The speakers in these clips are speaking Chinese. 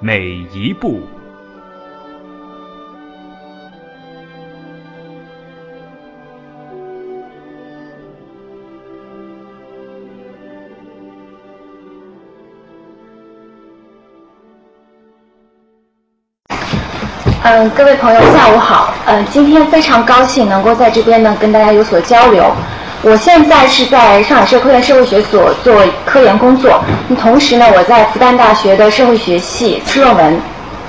每一步。嗯，各位朋友，下午好。嗯，今天非常高兴能够在这边呢跟大家有所交流。我现在是在上海社科院社会学所做科研工作，同时呢，我在复旦大学的社会学系出论文。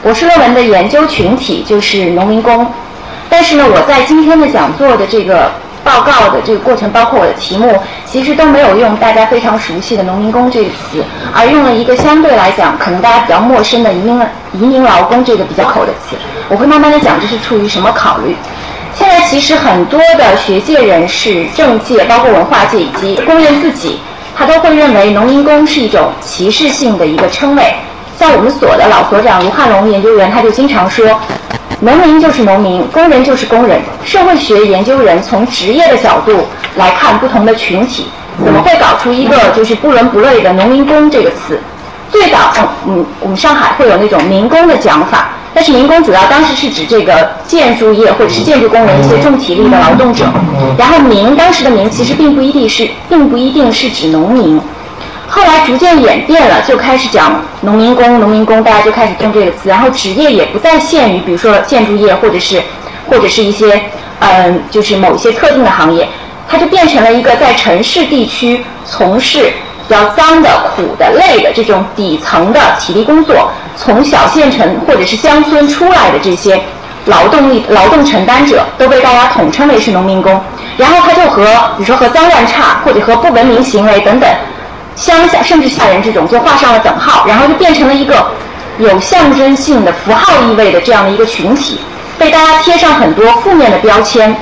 博士论文的研究群体就是农民工，但是呢，我在今天的讲座的这个报告的这个过程，包括我的题目，其实都没有用大家非常熟悉的“农民工”这个词，而用了一个相对来讲可能大家比较陌生的“移民移民劳工”这个比较口的词。我会慢慢的讲这是出于什么考虑。现在其实很多的学界人士、政界，包括文化界以及工人自己，他都会认为农民工是一种歧视性的一个称谓。像我们所的老所长卢汉龙研究员，他就经常说，农民就是农民，工人就是工人。社会学研究人从职业的角度来看不同的群体，怎么会搞出一个就是不伦不类的农民工这个词？最早，嗯，我们上海会有那种民工的讲法。但是民工主要当时是指这个建筑业或者是建筑工人一些重体力的劳动者，然后民当时的民其实并不一定是并不一定是指农民，后来逐渐演变了，就开始讲农民工，农民工大家就开始用这个词，然后职业也不再限于比如说建筑业或者是 或者是一些嗯就是某一些特定的行业，它就变成了一个在城市地区从事。比较脏的、苦的、累的这种底层的体力工作，从小县城或者是乡村出来的这些劳动力、劳动承担者，都被大家统称为是农民工。然后他就和，比如说和脏乱差或者和不文明行为等等，乡下甚至下人这种就画上了等号，然后就变成了一个有象征性的符号意味的这样的一个群体，被大家贴上很多负面的标签。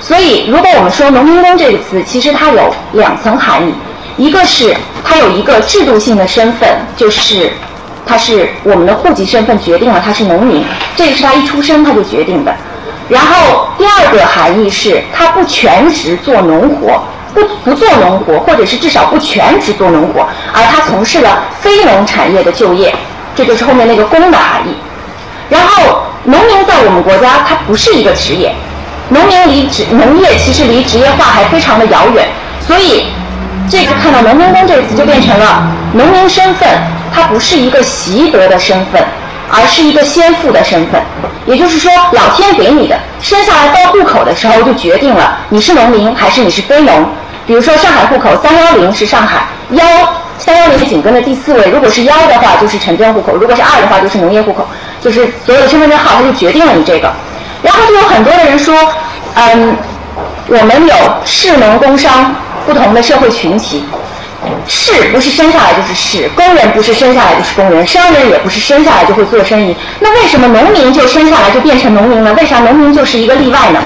所以，如果我们说农民工这个词，其实它有两层含义。一个是他有一个制度性的身份，就是他是我们的户籍身份决定了他是农民，这个是他一出生他就决定的。然后第二个含义是他不全职做农活，不不做农活，或者是至少不全职做农活，而他从事了非农产业的就业，这就是后面那个工的含义。然后农民在我们国家它不是一个职业，农民离职农业其实离职业化还非常的遥远，所以。这个看到“农民工”这个词就变成了农民身份，它不是一个习得的身份，而是一个先父的身份。也就是说，老天给你的，生下来报户口的时候就决定了你是农民还是你是非农。比如说上海户口三幺零是上海幺三幺零是紧跟的第四位，如果是幺的话就是城镇户口，如果是二的话就是农业户口，就是所有的身份证号它就决定了你这个。然后就有很多的人说，嗯，我们有市农工商。不同的社会群体，士不是生下来就是士，工人不是生下来就是工人，商人也不是生下来就会做生意。那为什么农民就生下来就变成农民呢？为啥农民就是一个例外呢？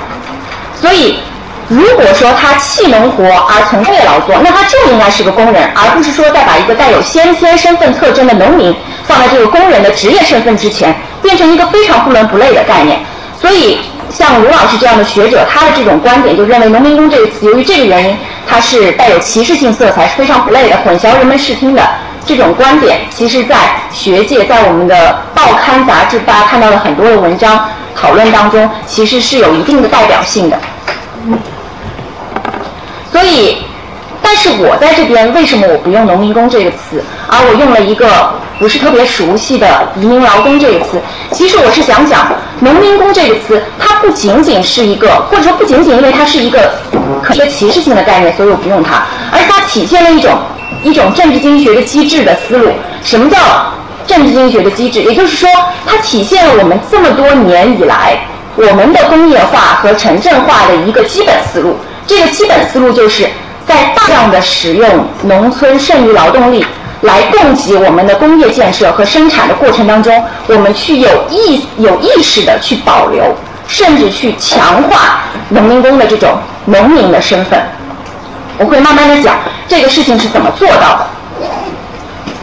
所以，如果说他弃农活而从业劳作，那他就应该是个工人，而不是说再把一个带有先天身份特征的农民放在这个工人的职业身份之前，变成一个非常不伦不类的概念。所以。像卢老师这样的学者，他的这种观点就认为“农民工”这个词，由于这个原因，它是带有歧视性色彩，是非常不类的，混淆人们视听的。这种观点，其实，在学界，在我们的报刊杂志，大家看到了很多的文章讨论当中，其实是有一定的代表性的。所以。但是我在这边为什么我不用“农民工”这个词，而我用了一个不是特别熟悉的“移民劳工”这个词？其实我是想讲“农民工”这个词，它不仅仅是一个，或者说不仅仅因为它是一个一个歧视性的概念，所以我不用它，而它体现了一种一种政治经济学的机制的思路。什么叫政治经济学的机制？也就是说，它体现了我们这么多年以来我们的工业化和城镇化的一个基本思路。这个基本思路就是。在大量的使用农村剩余劳动力来供给我们的工业建设和生产的过程当中，我们去有意有意识的去保留，甚至去强化农民工的这种农民的身份。我会慢慢的讲这个事情是怎么做到的。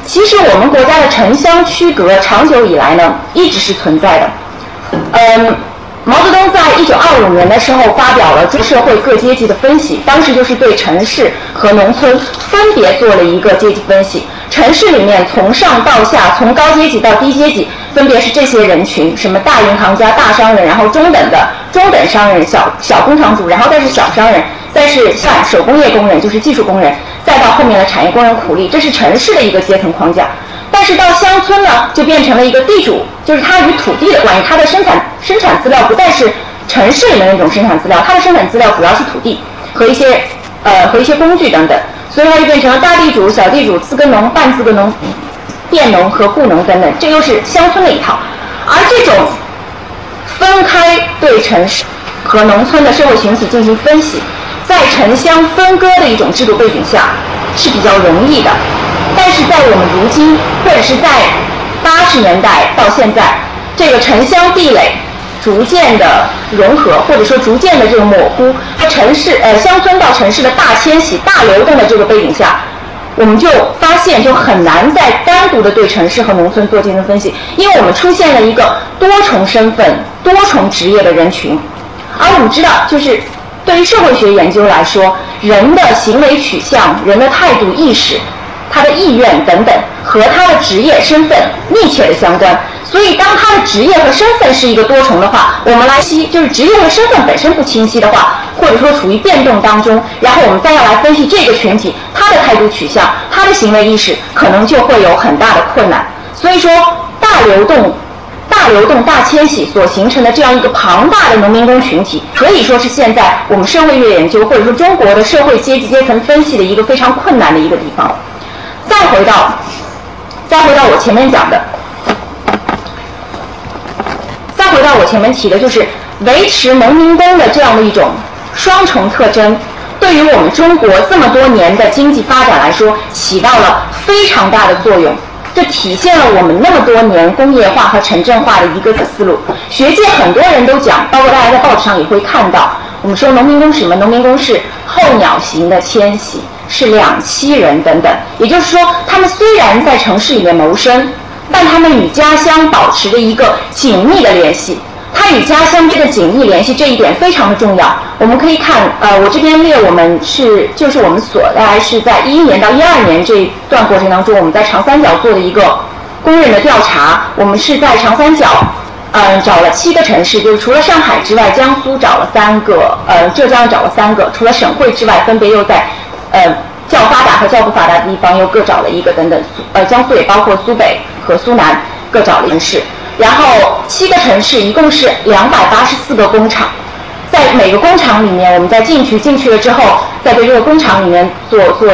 其实我们国家的城乡区隔长久以来呢，一直是存在的。嗯。毛泽东在一九二五年的时候发表了中社会各阶级的分析，当时就是对城市和农村分别做了一个阶级分析。城市里面从上到下，从高阶级到低阶级，分别是这些人群：什么大银行家、大商人，然后中等的中等商人、小小工厂主，然后再是小商人，再是像手工业工人，就是技术工人，再到后面的产业工人、苦力，这是城市的一个阶层框架。但是到乡村呢，就变成了一个地主，就是他与土地的关系，他的生产生产资料不再是城市里面那种生产资料，他的生产资料主要是土地和一些呃和一些工具等等，所以他就变成了大地主、小地主、自耕农、半自耕农、佃农和雇农等等，这又是乡村的一套。而这种分开对城市和农村的社会群体进行分析，在城乡分割的一种制度背景下是比较容易的。但是在我们如今，或者是在八十年代到现在，这个城乡壁垒逐渐的融合，或者说逐渐的这个模糊，和城市呃乡村到城市的大迁徙、大流动的这个背景下，我们就发现就很难再单独的对城市和农村做进行分析，因为我们出现了一个多重身份、多重职业的人群，而我们知道，就是对于社会学研究来说，人的行为取向、人的态度意识。他的意愿等等和他的职业身份密切的相关，所以当他的职业和身份是一个多重的话，我们来析就是职业和身份本身不清晰的话，或者说处于变动当中，然后我们再要来分析这个群体他的态度取向、他的行为意识，可能就会有很大的困难。所以说，大流动、大流动、大迁徙所形成的这样一个庞大的农民工群体，可以说是现在我们社会学研究或者说中国的社会阶级阶层分析的一个非常困难的一个地方。再回到，再回到我前面讲的，再回到我前面提的，就是维持农民工的这样的一种双重特征，对于我们中国这么多年的经济发展来说，起到了非常大的作用。这体现了我们那么多年工业化和城镇化的一个思路。学界很多人都讲，包括大家在报纸上也会看到，我们说农民工是什么？农民工是候鸟型的迁徙。是两栖人等等，也就是说，他们虽然在城市里面谋生，但他们与家乡保持着一个紧密的联系。他与家乡这个紧密联系这一点非常的重要。我们可以看，呃，我这边列我们是就是我们所大概是在一一年到一二年这一段过程当中，我们在长三角做的一个工人的调查。我们是在长三角，嗯，找了七个城市，就是除了上海之外，江苏找了三个，呃，浙江找了三个，除了省会之外，分别又在。呃，较发达和较不发达的地方又各找了一个等等，呃，江苏也包括苏北和苏南各找了城市，然后七个城市一共是两百八十四个工厂，在每个工厂里面，我们再进去进去了之后，再对这个工厂里面做做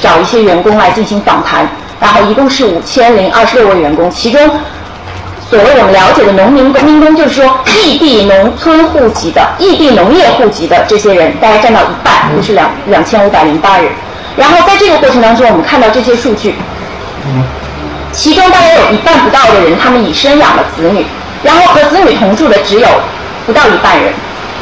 找一些员工来进行访谈，然后一共是五千零二十六位员工，其中。所谓我们了解的农民农民工，就是说异地农村户籍的、异地农业户籍的这些人，大概占到一半，就是两两千五百零八人。然后在这个过程当中，我们看到这些数据，其中大概有一半不到的人，他们已生养了子女，然后和子女同住的只有不到一半人，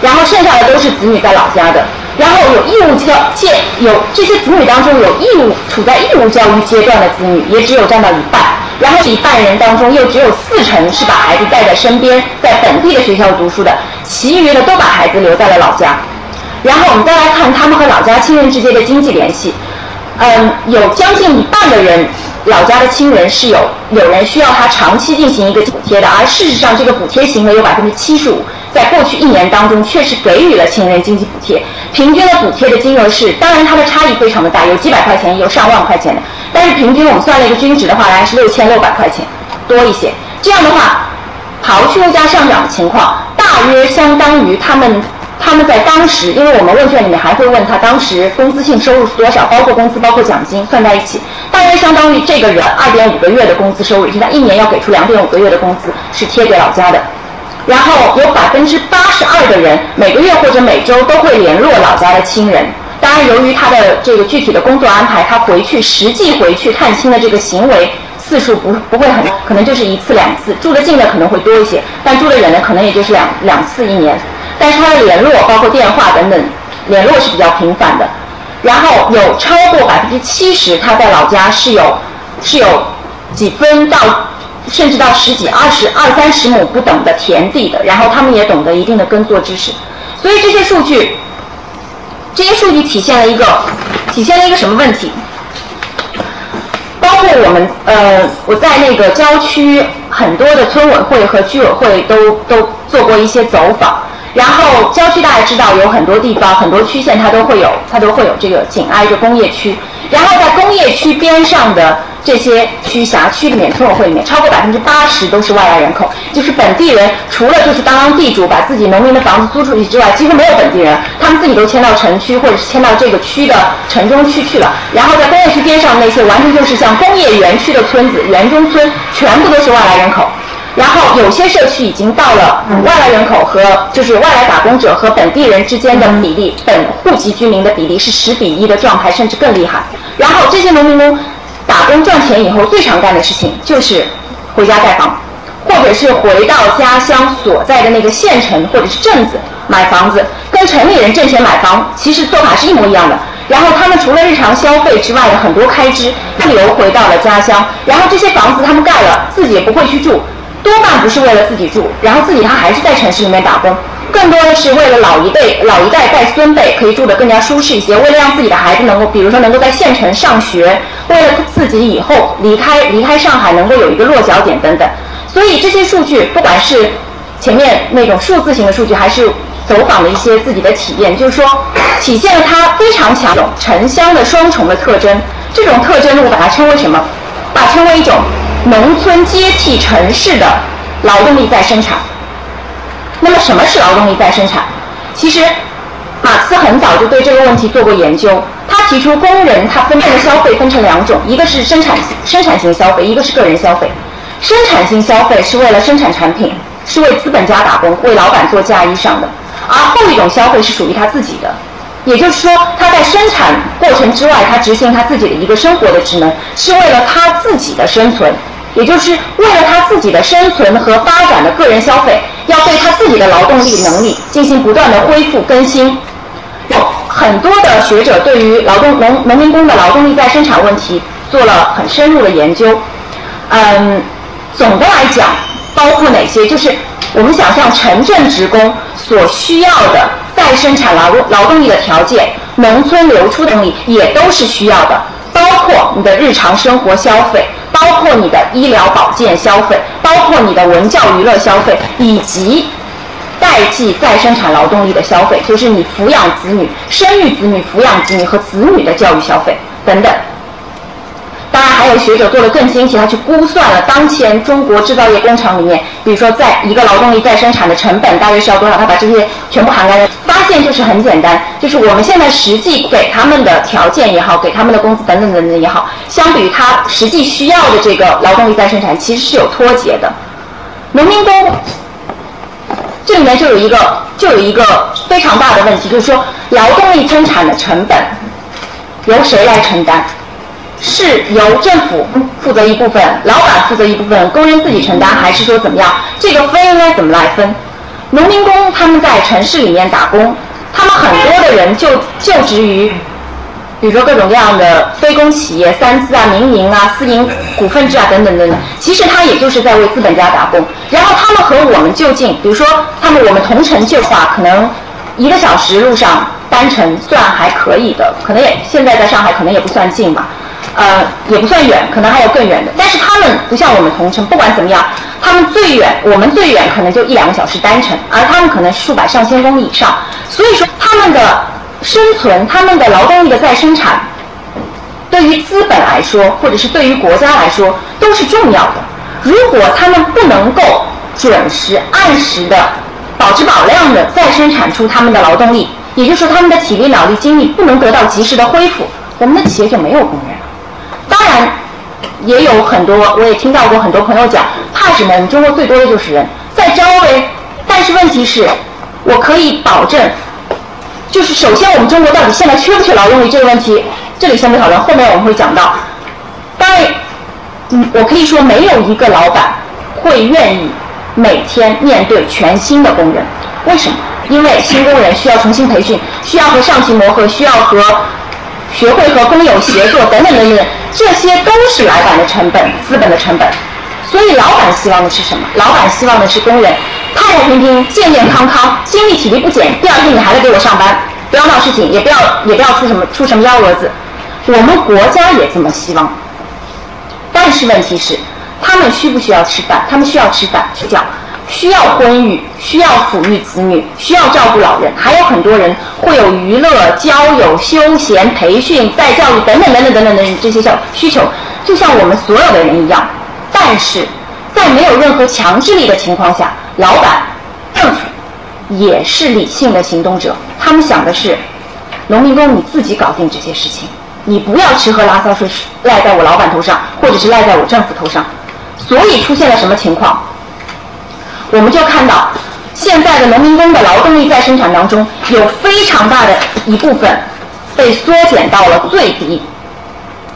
然后剩下的都是子女在老家的，然后有义务教阶有这些子女当中有义务处在义务教育阶段的子女，也只有占到一半。然后一半人当中，又只有四成是把孩子带在身边，在本地的学校读书的，其余的都把孩子留在了老家。然后我们再来看他们和老家亲人之间的经济联系，嗯，有将近一半的人，老家的亲人是有有人需要他长期进行一个补贴的，而事实上这个补贴行为有百分之七十五。在过去一年当中，确实给予了亲人经济补贴，平均的补贴的金额是，当然它的差异非常的大，有几百块钱，有上万块钱的，但是平均我们算了一个均值的话，大概是六千六百块钱多一些。这样的话，刨去物价上涨的情况，大约相当于他们他们在当时，因为我们问卷里面还会问他当时工资性收入是多少，包括工资包括奖金算在一起，大约相当于这个人二点五个月的工资收入，就是他一年要给出两点五个月的工资是贴给老家的。然后有百分之八十二的人每个月或者每周都会联络老家的亲人，当然，由于他的这个具体的工作安排，他回去实际回去探亲的这个行为次数不不会很，可能就是一次两次。住得近的可能会多一些，但住得远的可能也就是两两次一年。但是他的联络，包括电话等等，联络是比较频繁的。然后有超过百分之七十，他在老家是有是有几分到甚至到十几、二十二三十亩不等的田地的。然后他们也懂得一定的耕作知识，所以这些数据。这些数据体现了一个，体现了一个什么问题？包括我们，呃，我在那个郊区很多的村委会和居委会都都做过一些走访。然后郊区大家知道有很多地方，很多区县它都会有，它都会有这个紧挨着工业区。然后在工业区边上的这些区辖区里面，村委会里面超过百分之八十都是外来人口，就是本地人除了就是当当地主把自己农民的房子租出去之外，几乎没有本地人，他们自己都迁到城区或者是迁到这个区的城中区去了。然后在工业区边上那些完全就是像工业园区的村子，园中村全部都是外来人口。然后有些社区已经到了外来人口和就是外来打工者和本地人之间的比例，本户籍居民的比例是十比一的状态，甚至更厉害。然后这些农民工打工赚钱以后，最常干的事情就是回家盖房，或者是回到家乡所在的那个县城或者是镇子买房子，跟城里人挣钱买房其实做法是一模一样的。然后他们除了日常消费之外的很多开支流回到了家乡，然后这些房子他们盖了，自己也不会去住。多半不是为了自己住，然后自己他还是在城市里面打工，更多的是为了老一辈、老一代带孙辈可以住得更加舒适一些，为了让自己的孩子能够，比如说能够在县城上学，为了自己以后离开离开上海能够有一个落脚点等等。所以这些数据，不管是前面那种数字型的数据，还是走访的一些自己的体验，就是说体现了它非常强的城乡的双重的特征。这种特征我把它称为什么？把它称为一种。农村接替城市的劳动力再生产。那么，什么是劳动力再生产？其实，马克思很早就对这个问题做过研究。他提出，工人他分配的消费分成两种，一个是生产生产型消费，一个是个人消费。生产型消费是为了生产产品，是为资本家打工，为老板做嫁衣裳的；而后一种消费是属于他自己的。也就是说，他在生产过程之外，他执行他自己的一个生活的职能，是为了他自己的生存，也就是为了他自己的生存和发展的个人消费，要对他自己的劳动力能力进行不断的恢复更新。有很多的学者对于劳动农农民工的劳动力再生产问题做了很深入的研究。嗯，总的来讲，包括哪些？就是我们想象城镇职工所需要的。再生产劳劳动力的条件，农村流出的动力也都是需要的，包括你的日常生活消费，包括你的医疗保健消费，包括你的文教娱乐消费，以及代际再生产劳动力的消费，就是你抚养子女、生育子女、抚养子女和子女的教育消费等等。当然，还有学者做的更精细，他去估算了当前中国制造业工厂里面，比如说在一个劳动力再生产的成本大约是要多少，他把这些全部涵盖了。发现就是很简单，就是我们现在实际给他们的条件也好，给他们的工资等等等等也好，相比于他实际需要的这个劳动力再生产，其实是有脱节的。农民工这里面就有一个就有一个非常大的问题，就是说劳动力生产的成本由谁来承担？是由政府负责一部分，老板负责一部分，工人自己承担，还是说怎么样？这个分应该怎么来分？农民工他们在城市里面打工，他们很多的人就就职于，比如说各种各样的非公企业、三资啊、民营啊、私营股份制啊等等等等。其实他也就是在为资本家打工。然后他们和我们就近，比如说他们我们同城就话，可能一个小时路上单程算还可以的，可能也现在在上海可能也不算近吧。呃，也不算远，可能还有更远的。但是他们不像我们同城，不管怎么样，他们最远，我们最远可能就一两个小时单程，而他们可能数百上千公里以上。所以说，他们的生存，他们的劳动力的再生产，对于资本来说，或者是对于国家来说，都是重要的。如果他们不能够准时、按时的保质保量的再生产出他们的劳动力，也就是说，他们的体力、脑力、精力不能得到及时的恢复，我们的企业就没有工人。当然，也有很多，我也听到过很多朋友讲，怕什么？中国最多的就是人，在招呗。但是问题是，我可以保证，就是首先我们中国到底现在缺不缺劳动力这个问题，这里先不讨论，后面我们会讲到。当然，嗯，我可以说没有一个老板会愿意每天面对全新的工人，为什么？因为新工人需要重新培训，需要和上级磨合，需要和学会和工友协作等等等等，这些都是老板的成本，资本的成本。所以老板希望的是什么？老板希望的是工人太太平平、健健康康、精力体力不减，第二天你还来给我上班，不要闹事情，也不要也不要出什么出什么幺蛾子。我们国家也这么希望。但是问题是，他们需不需要吃饭？他们需要吃饭、睡觉，需要婚育，需要抚育子女，需要照顾老人，还有很多人会有娱乐、交友、休闲、培训、再教育等等等等等等等这些小需求，就像我们所有的人一样。但是在没有任何强制力的情况下，老板、政府也是理性的行动者。他们想的是，农民工你自己搞定这些事情，你不要吃喝拉撒睡赖在我老板头上，或者是赖在我政府头上。所以出现了什么情况？我们就看到，现在的农民工的劳动力在生产当中，有非常大的一部分被缩减到了最低。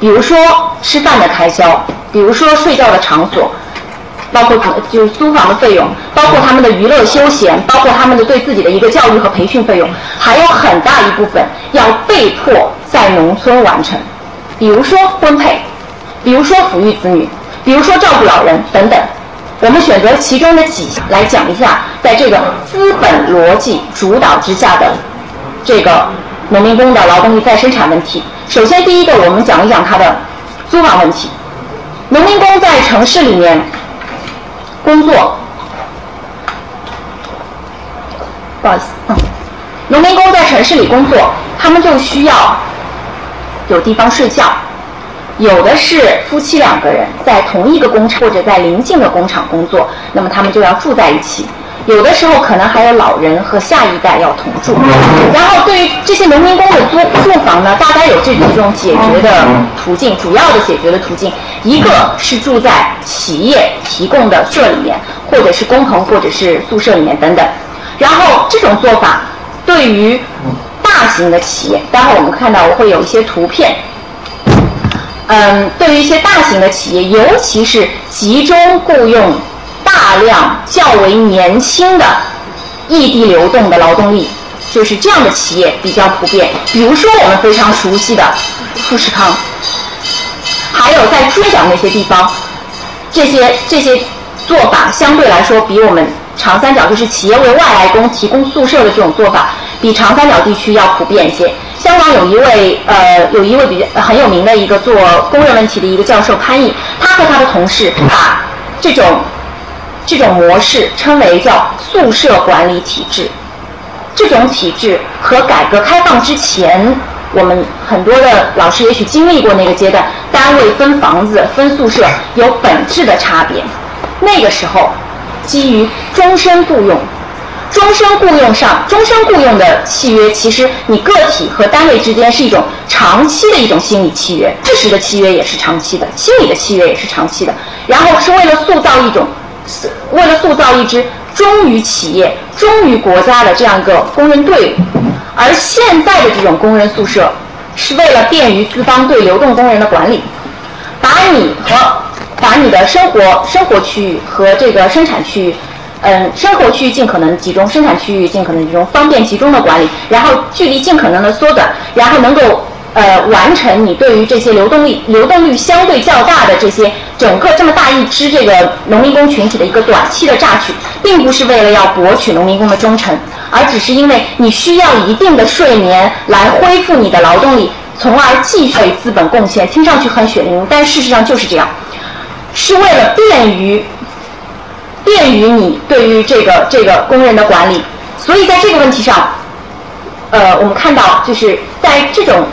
比如说吃饭的开销，比如说睡觉的场所，包括就是租房的费用，包括他们的娱乐休闲，包括他们的对自己的一个教育和培训费用，还有很大一部分要被迫在农村完成。比如说婚配，比如说抚育子女，比如说照顾老人等等。我们选择其中的几项来讲一下，在这个资本逻辑主导之下的这个农民工的劳动力再生产问题。首先，第一个，我们讲一讲他的租房问题。农民工在城市里面工作，不好意思，嗯，农民工在城市里工作，他们就需要有地方睡觉。有的是夫妻两个人在同一个工厂或者在邻近的工厂工作，那么他们就要住在一起。有的时候可能还有老人和下一代要同住，然后对于这些农民工的租住房呢，大概有这几种解决的途径，主要的解决的途径，一个是住在企业提供的社里面，或者是工棚或者是宿舍里面等等。然后这种做法对于大型的企业，待会我们看到我会有一些图片，嗯，对于一些大型的企业，尤其是集中雇佣。大量较为年轻的异地流动的劳动力，就是这样的企业比较普遍。比如说我们非常熟悉的富士康，还有在珠江那些地方，这些这些做法相对来说比我们长三角就是企业为外来工提供宿舍的这种做法，比长三角地区要普遍一些。香港有一位呃有一位比较很有名的一个做工人问题的一个教授潘毅，他和他的同事把这种。这种模式称为叫宿舍管理体制。这种体制和改革开放之前，我们很多的老师也许经历过那个阶段，单位分房子、分宿舍有本质的差别。那个时候，基于终身雇佣，终身雇佣上，终身雇佣的契约，其实你个体和单位之间是一种长期的一种心理契约，事实的契约也是长期的，心理的契约也是长期的。然后是为了塑造一种。为了塑造一支忠于企业、忠于国家的这样一个工人队伍，而现在的这种工人宿舍，是为了便于资方对流动工人的管理，把你和把你的生活生活区域和这个生产区域，嗯，生活区域尽可能集中，生产区域尽可能集中，方便集中的管理，然后距离尽可能的缩短，然后能够。呃，完成你对于这些流动力、流动率相对较大的这些整个这么大一支这个农民工群体的一个短期的榨取，并不是为了要博取农民工的忠诚，而只是因为你需要一定的睡眠来恢复你的劳动力，从而继续为资本贡献。听上去很血淋淋，但事实上就是这样，是为了便于便于你对于这个这个工人的管理。所以在这个问题上，呃，我们看到就是在这种。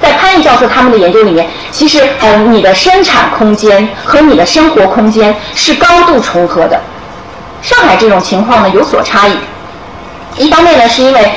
在潘毅教授他们的研究里面，其实，嗯，你的生产空间和你的生活空间是高度重合的。上海这种情况呢有所差异。一方面呢，是因为，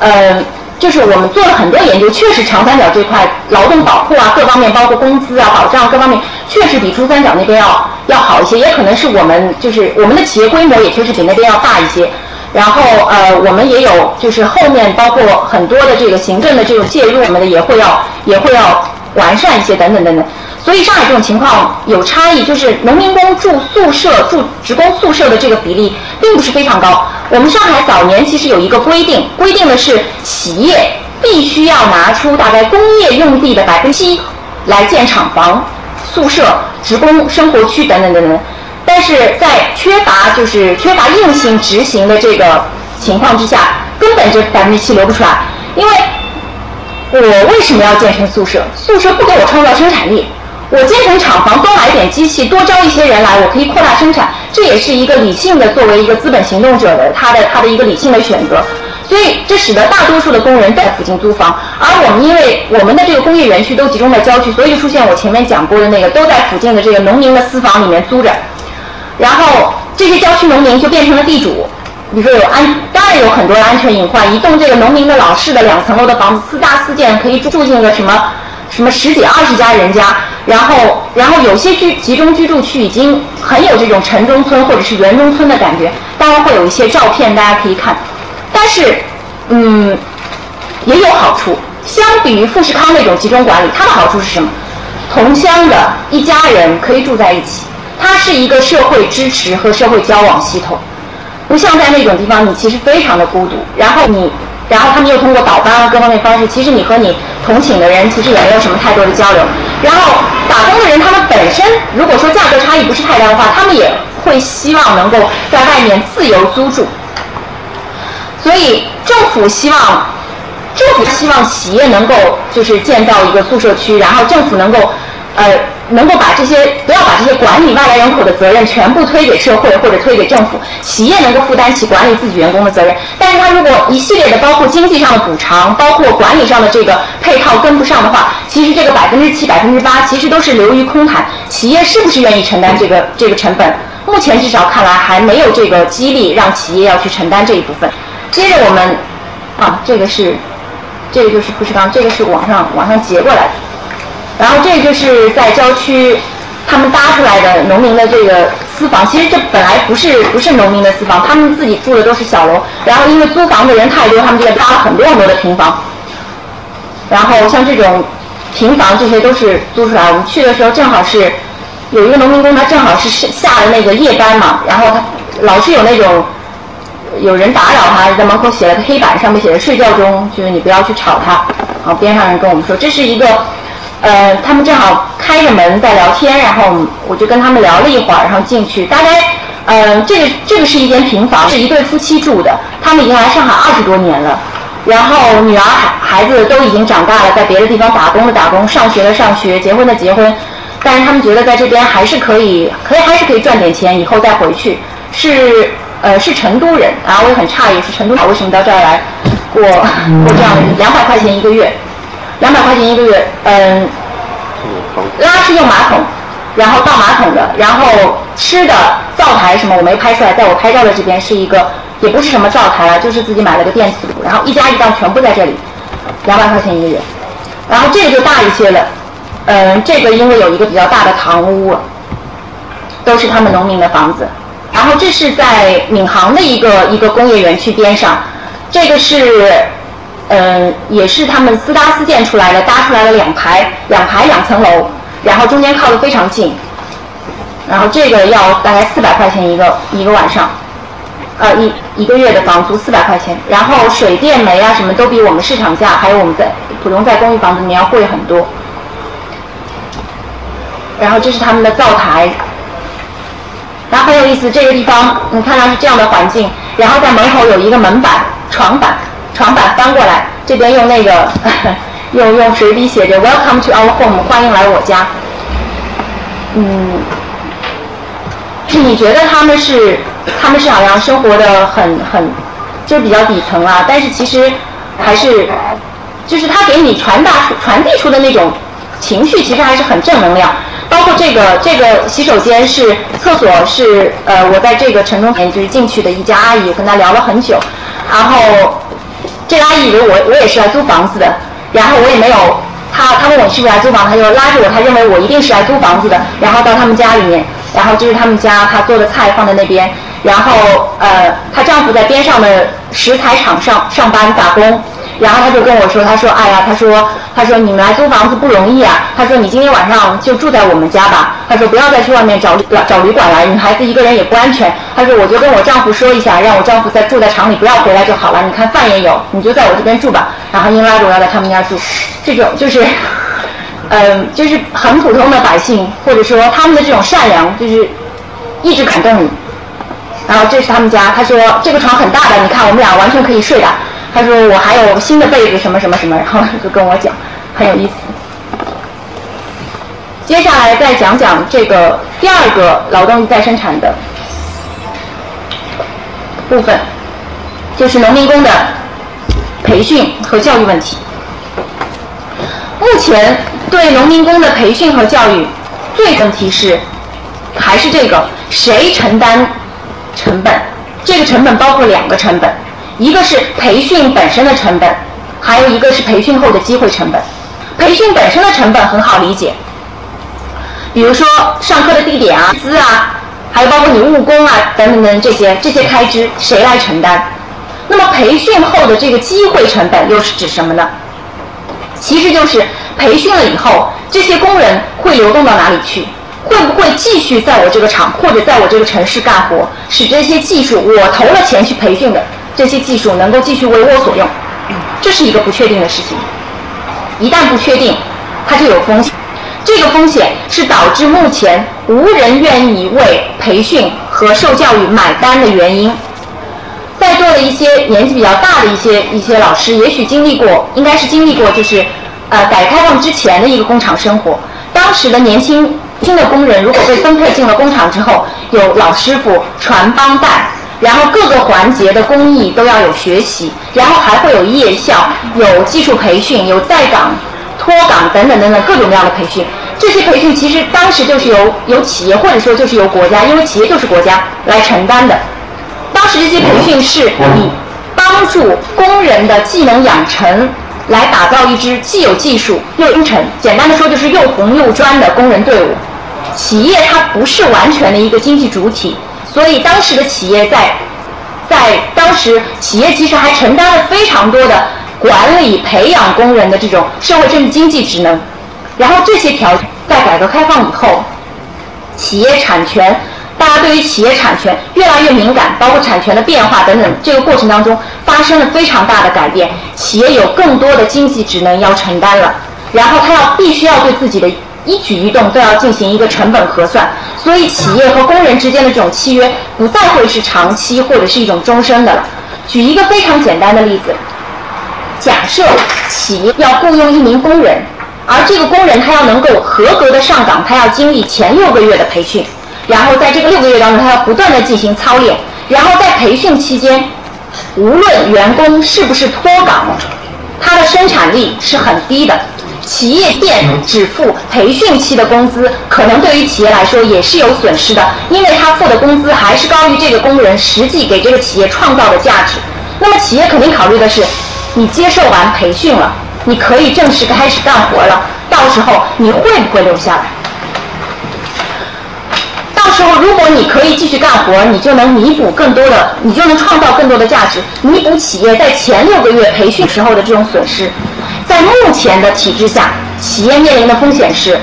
呃，就是我们做了很多研究，确实长三角这块劳动保护啊，各方面包括工资啊、保障各方面，确实比珠三角那边要要好一些。也可能是我们就是我们的企业规模也确实比那边要大一些。然后呃，我们也有就是后面包括很多的这个行政的这种介入什么的，也会要也会要完善一些等等等等。所以上海这种情况有差异，就是农民工住宿舍、住职工宿舍的这个比例并不是非常高。我们上海早年其实有一个规定，规定的是企业必须要拿出大概工业用地的百分之七来建厂房、宿舍、职工生活区等等等等。但是在缺乏就是缺乏硬性执行的这个情况之下，根本就百分之七留不出来。因为我为什么要建成宿舍？宿舍不给我创造生产力。我建成厂房，多买点机器，多招一些人来，我可以扩大生产，这也是一个理性的作为一个资本行动者的他的他的一个理性的选择。所以这使得大多数的工人在附近租房，而我们因为我们的这个工业园区都集中在郊区，所以就出现我前面讲过的那个都在附近的这个农民的私房里面租着，然后这些郊区农民就变成了地主。比如说有安，当然有很多安全隐患，一栋这个农民的老式的两层楼的房子，四大四建可以住进个什么？什么十几二十家人家，然后然后有些居集中居住区已经很有这种城中村或者是园中村的感觉，当然会有一些照片大家可以看，但是嗯也有好处，相比于富士康那种集中管理，它的好处是什么？同乡的一家人可以住在一起，它是一个社会支持和社会交往系统，不像在那种地方你其实非常的孤独，然后你。然后他们又通过倒班啊各方面方式，其实你和你同寝的人其实也没有什么太多的交流。然后打工的人他们本身如果说价格差异不是太大的话，他们也会希望能够在外面自由租住。所以政府希望，政府希望企业能够就是建造一个宿舍区，然后政府能够。呃，能够把这些不要把这些管理外来人口的责任全部推给社会或者推给政府，企业能够负担起管理自己员工的责任。但是它如果一系列的包括经济上的补偿，包括管理上的这个配套跟不上的话，其实这个百分之七、百分之八其实都是流于空谈。企业是不是愿意承担这个这个成本？目前至少看来还没有这个激励让企业要去承担这一部分。接着我们，啊，这个是，这个就是富士康，这个是网上网上截过来的。然后这就是在郊区，他们搭出来的农民的这个私房。其实这本来不是不是农民的私房，他们自己住的都是小楼。然后因为租房的人太多，他们就搭了很多很多的平房。然后像这种平房，这些都是租出来。我们去的时候正好是有一个农民工，他正好是下了那个夜班嘛，然后他老是有那种有人打扰他，在门口写了个黑板，上面写着“睡觉中”，就是你不要去吵他。然后边上人跟我们说，这是一个。呃，他们正好开着门在聊天，然后我就跟他们聊了一会儿，然后进去。大概，呃，这个这个是一间平房，是一对夫妻住的。他们已经来上海二十多年了，然后女儿孩孩子都已经长大了，在别的地方打工的打工，上学的上学，结婚的结婚。但是他们觉得在这边还是可以，可以还是可以赚点钱，以后再回去。是呃是成都人，然后我也很诧异，是成都人。为什么到这儿来过过这样的两百块钱一个月。两百块钱一个月，嗯，拉是用马桶，然后倒马桶的，然后吃的灶台什么我没拍出来，在我拍照的这边是一个，也不是什么灶台啊，就是自己买了个电磁炉，然后一家一档全部在这里，两百块钱一个月，然后这个就大一些了，嗯，这个因为有一个比较大的堂屋，都是他们农民的房子，然后这是在闵行的一个一个工业园区边上，这个是。嗯，也是他们私搭私建出来的，搭出来了两排，两排两层楼，然后中间靠得非常近，然后这个要大概四百块钱一个一个晚上，呃一一个月的房租四百块钱，然后水电煤啊什么都比我们市场价，还有我们在普通在公寓房子里面要贵很多。然后这是他们的灶台，然后很有意思，这个地方你看到是这样的环境，然后在门口有一个门板床板。床板翻过来，这边用那个 用用水笔写着 “Welcome to our home”，欢迎来我家。嗯，你觉得他们是他们是好像生活的很很就是比较底层啊？但是其实还是就是他给你传达传递出的那种情绪，其实还是很正能量。包括这个这个洗手间是厕所是呃，我在这个城中村就是进去的一家阿姨，我跟她聊了很久，然后。这阿姨以为我我也是来租房子的，然后我也没有，她她问我是不是来租房，她就拉着我，她认为我一定是来租房子的，然后到他们家里面，然后这是他们家他做的菜放在那边，然后呃，她丈夫在边上的石材厂上上班打工。然后她就跟我说：“她说，哎呀，她说，她说你们来租房子不容易啊。她说你今天晚上就住在我们家吧。她说不要再去外面找找旅馆了，女孩子一个人也不安全。她说我就跟我丈夫说一下，让我丈夫在住在厂里，不要回来就好了。你看饭也有，你就在我这边住吧。然后硬拉着我要在他们家住，这种就是，嗯，就是很普通的百姓，或者说他们的这种善良，就是一直感动你。然后这是他们家，他说这个床很大的，你看我们俩完全可以睡的。”他说我还有新的被子什么什么什么，然后就跟我讲，很有意思。接下来再讲讲这个第二个劳动力再生产的部分，就是农民工的培训和教育问题。目前对农民工的培训和教育，最问题是还是这个谁承担成本？这个成本包括两个成本。一个是培训本身的成本，还有一个是培训后的机会成本。培训本身的成本很好理解，比如说上课的地点啊、资啊，还有包括你务工啊等等等这些这些开支谁来承担？那么培训后的这个机会成本又是指什么呢？其实就是培训了以后，这些工人会流动到哪里去？会不会继续在我这个厂或者在我这个城市干活？使这些技术我投了钱去培训的。这些技术能够继续为我所用，这是一个不确定的事情。一旦不确定，它就有风险。这个风险是导致目前无人愿意为培训和受教育买单的原因。在座的一些年纪比较大的一些一些老师，也许经历过，应该是经历过，就是呃改革开放之前的一个工厂生活。当时的年轻轻的工人，如果被分配进了工厂之后，有老师傅传帮带。然后各个环节的工艺都要有学习，然后还会有夜校、有技术培训、有在岗、脱岗等等等等各种各样的培训。这些培训其实当时就是由由企业或者说就是由国家，因为企业就是国家来承担的。当时这些培训是以帮助工人的技能养成，来打造一支既有技术又忠诚，简单的说就是又红又专的工人队伍。企业它不是完全的一个经济主体。所以当时的企业在，在当时企业其实还承担了非常多的管理、培养工人的这种社会政治经济职能。然后这些条件在改革开放以后，企业产权，大家对于企业产权越来越敏感，包括产权的变化等等，这个过程当中发生了非常大的改变。企业有更多的经济职能要承担了，然后他要必须要对自己的。一举一动都要进行一个成本核算，所以企业和工人之间的这种契约不再会是长期或者是一种终身的了。举一个非常简单的例子，假设企业要雇佣一名工人，而这个工人他要能够合格的上岗，他要经历前六个月的培训，然后在这个六个月当中，他要不断的进行操练，然后在培训期间，无论员工是不是脱岗，他的生产力是很低的。企业店只付培训期的工资，可能对于企业来说也是有损失的，因为他付的工资还是高于这个工人实际给这个企业创造的价值。那么企业肯定考虑的是，你接受完培训了，你可以正式开始干活了，到时候你会不会留下来？到时候如果你可以继续干活，你就能弥补更多的，你就能创造更多的价值，弥补企业在前六个月培训时候的这种损失。在目前的体制下，企业面临的风险是，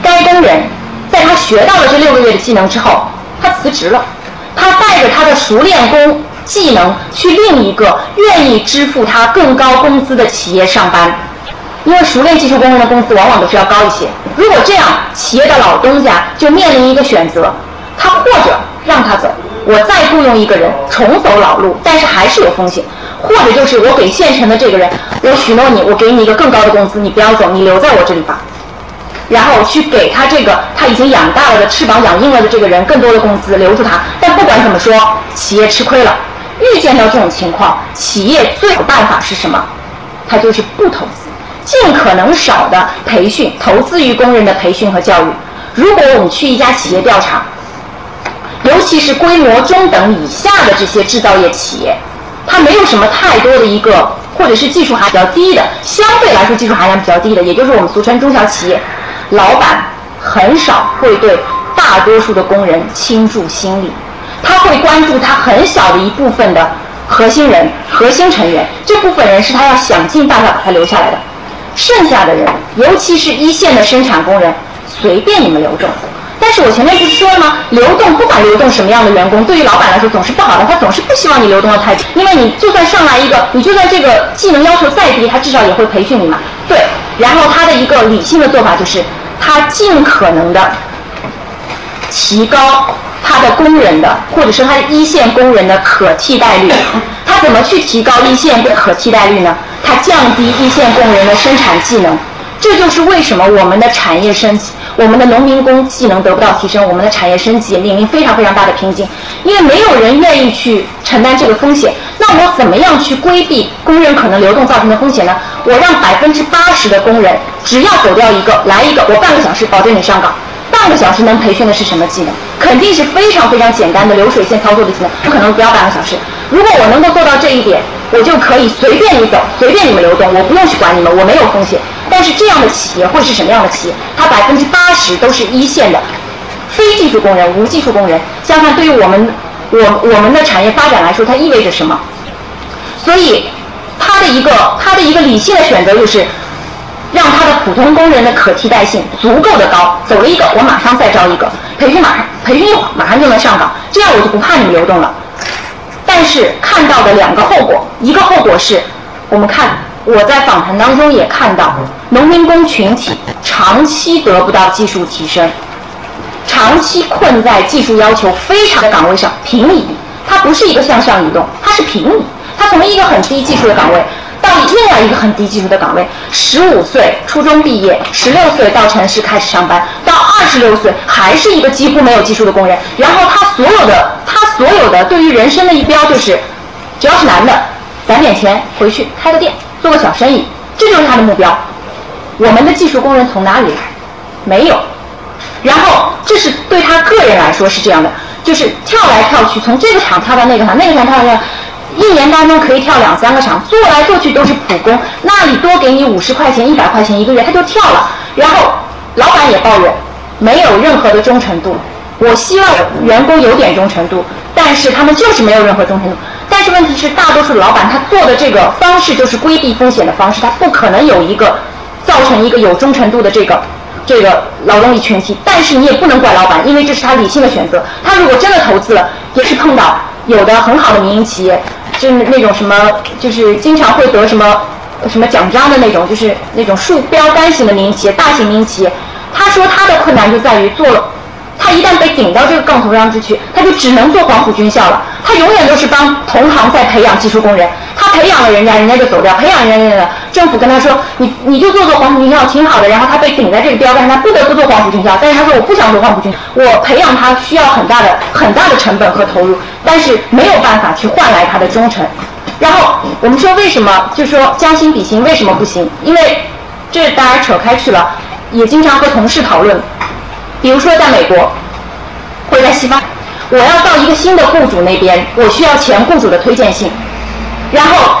该工人在他学到了这六个月的技能之后，他辞职了，他带着他的熟练工技能去另一个愿意支付他更高工资的企业上班，因为熟练技术工人的工资往往都是要高一些。如果这样，企业的老东家就面临一个选择，他或者让他走，我再雇佣一个人重走老路，但是还是有风险。或者就是我给现成的这个人，我许诺你，我给你一个更高的工资，你不要走，你留在我这里吧。然后去给他这个他已经养大了的翅膀养硬了的这个人更多的工资，留住他。但不管怎么说，企业吃亏了。预见到这种情况，企业最好办法是什么？他就是不投资，尽可能少的培训，投资于工人的培训和教育。如果我们去一家企业调查，尤其是规模中等以下的这些制造业企业。它没有什么太多的一个，或者是技术含量比较低的，相对来说技术含量比较低的，也就是我们俗称中小企业，老板很少会对大多数的工人倾注心力。他会关注他很小的一部分的核心人、核心成员，这部分人是他要想尽办法把他留下来的。剩下的人，尤其是一线的生产工人，随便你们流动。但是我前面不是说了吗？流动不管流动什么样的员工，对于老板来说总是不好的，他总是不希望你流动的太久，因为你就算上来一个，你就算这个技能要求再低，他至少也会培训你嘛。对，然后他的一个理性的做法就是，他尽可能的提高他的工人的，或者是他一线工人的可替代率。他怎么去提高一线的可替代率呢？他降低一线工人的生产技能。这就是为什么我们的产业升级，我们的农民工技能得不到提升，我们的产业升级面临非常非常大的瓶颈，因为没有人愿意去承担这个风险。那我怎么样去规避工人可能流动造成的风险呢？我让百分之八十的工人只要走掉一个，来一个，我半个小时保证你上岗。半个小时能培训的是什么技能？肯定是非常非常简单的流水线操作的技能，不可能不要半个小时。如果我能够做到这一点，我就可以随便你走，随便你们流动，我不用去管你们，我没有风险。但是这样的企业会是什么样的企业？它百分之八十都是一线的，非技术工人、无技术工人。相反，对于我们我我们的产业发展来说，它意味着什么？所以，它的一个它的一个理性的选择就是，让他的普通工人的可替代性足够的高。走了一个，我马上再招一个，培训马上培训一会儿，马上就能上岗。这样我就不怕你们流动了。但是看到的两个后果，一个后果是，我们看。我在访谈当中也看到，农民工群体长期得不到技术提升，长期困在技术要求非常的岗位上平移，它不是一个向上移动，它是平移，它从一个很低技术的岗位到另外一个很低技术的岗位，十五岁初中毕业，十六岁到城市开始上班，到二十六岁还是一个几乎没有技术的工人，然后他所有的他所有的对于人生的一标就是，只要是男的，攒点钱回去开个店。做个小生意，这就是他的目标。我们的技术工人从哪里来？没有。然后这是对他个人来说是这样的，就是跳来跳去，从这个厂跳到那个厂，那个厂跳到那个，一年当中可以跳两三个厂，做来做去都是普工。那里多给你五十块钱、一百块钱一个月，他就跳了。然后老板也抱怨，没有任何的忠诚度。我希望员工有点忠诚度，但是他们就是没有任何忠诚度。但是问题是，大多数老板他做的这个方式就是规避风险的方式，他不可能有一个造成一个有忠诚度的这个这个劳动力群体。但是你也不能怪老板，因为这是他理性的选择。他如果真的投资了，也是碰到有的很好的民营企业，就是那种什么，就是经常会得什么什么奖章的那种，就是那种树标杆型的民营企业、大型民营企业。他说他的困难就在于做了。他一旦被顶到这个杠头上之去，他就只能做黄埔军校了。他永远都是帮同行在培养技术工人，他培养了人家，人家就走掉；培养人家，政府跟他说：“你你就做做黄埔军校挺好的。”然后他被顶在这个标杆上，他不得不做黄埔军校。但是他说：“我不想做黄埔军校，我培养他需要很大的很大的成本和投入，但是没有办法去换来他的忠诚。”然后我们说为什么？就说将心比心，为什么不行？因为这当然扯开去了，也经常和同事讨论。比如说，在美国，或者在西方，我要到一个新的雇主那边，我需要前雇主的推荐信，然后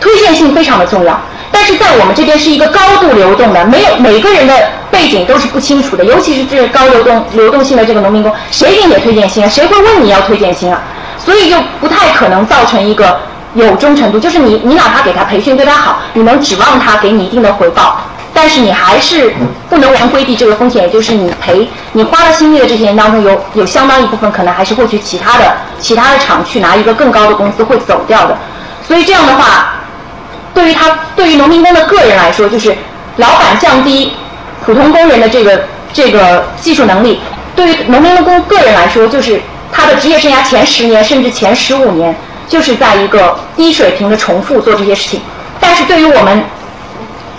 推荐信非常的重要。但是在我们这边是一个高度流动的，没有每个人的背景都是不清楚的，尤其是这个高流动流动性的这个农民工，谁给你推荐信啊？谁会问你要推荐信啊？所以就不太可能造成一个有忠诚度，就是你你哪怕给他培训对他好，你能指望他给你一定的回报。但是你还是不能完全规避这个风险，也就是你赔你花了心力的这些人当中，有有相当一部分可能还是会去其他的其他的厂去拿一个更高的工资会走掉的。所以这样的话，对于他对于农民工的个人来说，就是老板降低普通工人的这个这个技术能力；对于农民工个人来说，就是他的职业生涯前十年甚至前十五年就是在一个低水平的重复做这些事情。但是对于我们。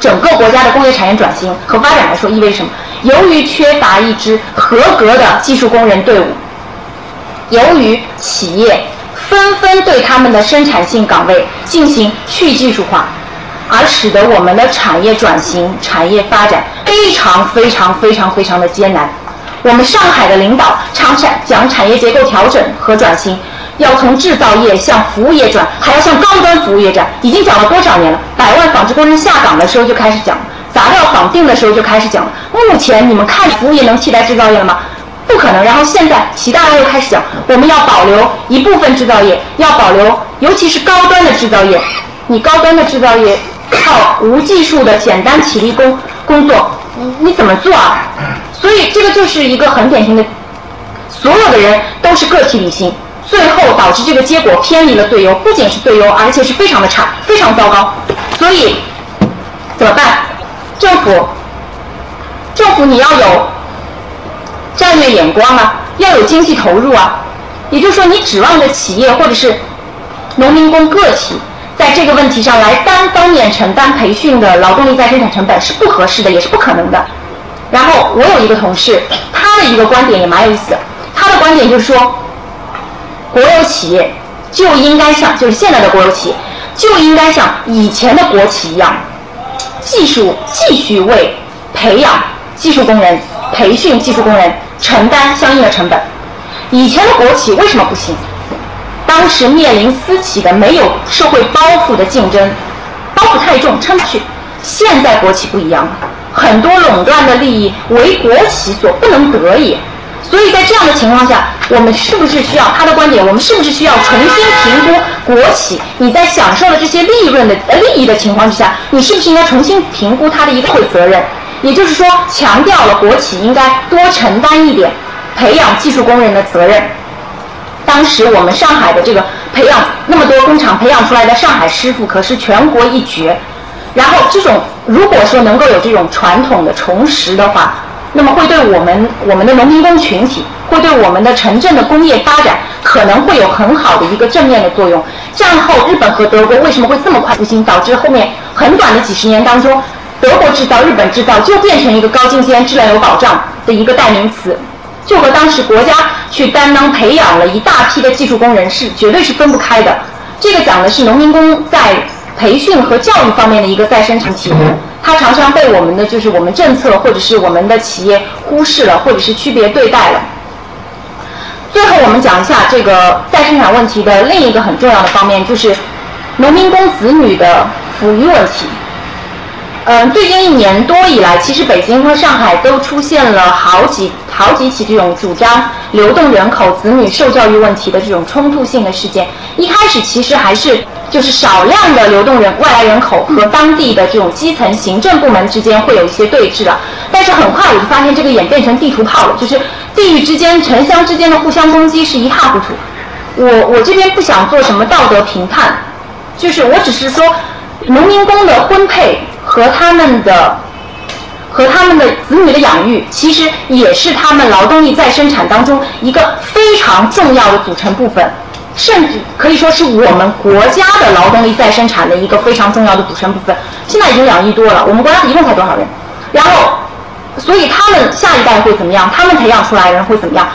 整个国家的工业产业转型和发展来说，意味着什么？由于缺乏一支合格的技术工人队伍，由于企业纷纷对他们的生产性岗位进行去技术化，而使得我们的产业转型、产业发展非常非常非常非常的艰难。我们上海的领导常产讲产业结构调整和转型。要从制造业向服务业转，还要向高端服务业转，已经讲了多少年了？百万纺织工人下岗的时候就开始讲，杂料绑定的时候就开始讲了。目前你们看服务业能替代制造业了吗？不可能。然后现在习大大又开始讲，我们要保留一部分制造业，要保留尤其是高端的制造业。你高端的制造业靠无技术的简单体力工工作，你你怎么做啊？所以这个就是一个很典型的，所有的人都是个体理性，最后导致这个结果偏离了对优，不仅是对优，而且是非常的差，非常糟糕。所以怎么办？政府，政府你要有战略眼光啊，要有经济投入啊。也就是说，你指望着企业或者是农民工个体在这个问题上来单方面承担培训的劳动力再生产成本是不合适的，也是不可能的。然后我有一个同事，他的一个观点也蛮有意思的。他的观点就是说，国有企业就应该像就是现在的国有企业就应该像以前的国企一样，技术继续为培养技术工人、培训技术工人承担相应的成本。以前的国企为什么不行？当时面临私企的没有社会包袱的竞争，包袱太重，撑不去。现在国企不一样了。很多垄断的利益为国企所不能得也，所以在这样的情况下，我们是不是需要他的观点？我们是不是需要重新评估国企？你在享受了这些利润的呃利益的情况之下，你是不是应该重新评估它的一个会责任？也就是说，强调了国企应该多承担一点培养技术工人的责任。当时我们上海的这个培养那么多工厂培养出来的上海师傅可是全国一绝。然后这种如果说能够有这种传统的重拾的话，那么会对我们我们的农民工群体，会对我们的城镇的工业发展可能会有很好的一个正面的作用。战后日本和德国为什么会这么快复兴，导致后面很短的几十年当中，德国制造、日本制造就变成一个高精尖、质量有保障的一个代名词，就和当时国家去担当培养了一大批的技术工人是绝对是分不开的。这个讲的是农民工在。培训和教育方面的一个再生产体，它常常被我们的就是我们政策或者是我们的企业忽视了，或者是区别对待了。最后，我们讲一下这个再生产问题的另一个很重要的方面，就是农民工子女的抚育问题。嗯，最近一年多以来，其实北京和上海都出现了好几好几起这种主张流动人口子女受教育问题的这种冲突性的事件。一开始其实还是就是少量的流动人外来人口和当地的这种基层行政部门之间会有一些对峙的，但是很快我就发现这个演变成地图炮了，就是地域之间、城乡之间的互相攻击是一塌糊涂。我我这边不想做什么道德评判，就是我只是说农民工的婚配。和他们的和他们的子女的养育，其实也是他们劳动力再生产当中一个非常重要的组成部分，甚至可以说是我们国家的劳动力再生产的一个非常重要的组成部分。现在已经两亿多了，我们国家一共才多少人？然后，所以他们下一代会怎么样？他们培养出来的人会怎么样？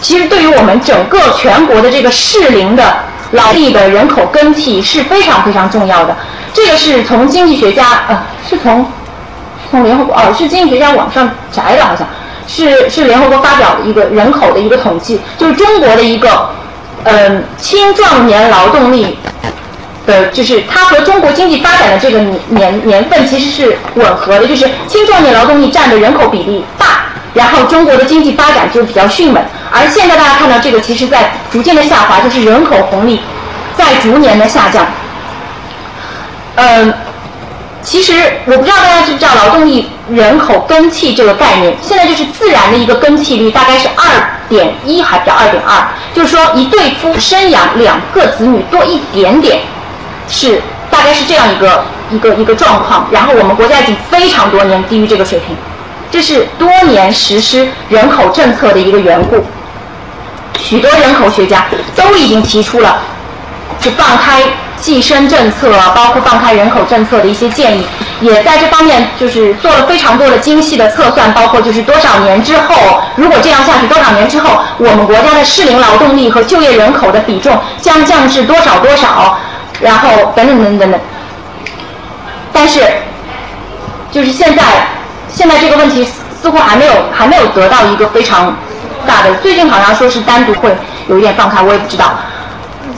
其实对于我们整个全国的这个适龄的劳力的人口更替是非常非常重要的。这个是从经济学家呃，是从从联合国哦，是经济学家网上摘的，好像是是联合国发表的一个人口的一个统计，就是中国的一个嗯青壮年劳动力的，就是它和中国经济发展的这个年年份其实是吻合的，就是青壮年劳动力占的人口比例大，然后中国的经济发展就比较迅猛，而现在大家看到这个，其实在逐渐的下滑，就是人口红利在逐年的下降。嗯，其实我不知道大家知不知道劳动力人口更替这个概念。现在就是自然的一个更替率大概是二点一还是二点二，就是说一对夫生养两个子女多一点点，是大概是这样一个一个一个状况。然后我们国家已经非常多年低于这个水平，这是多年实施人口政策的一个缘故。许多人口学家都已经提出了，是放开。计生政策，包括放开人口政策的一些建议，也在这方面就是做了非常多的精细的测算，包括就是多少年之后，如果这样下去，多少年之后，我们国家的适龄劳动力和就业人口的比重将降至多少多少，然后等等等等等。但是，就是现在，现在这个问题似乎还没有还没有得到一个非常大的，最近好像说是单独会有一点放开，我也不知道。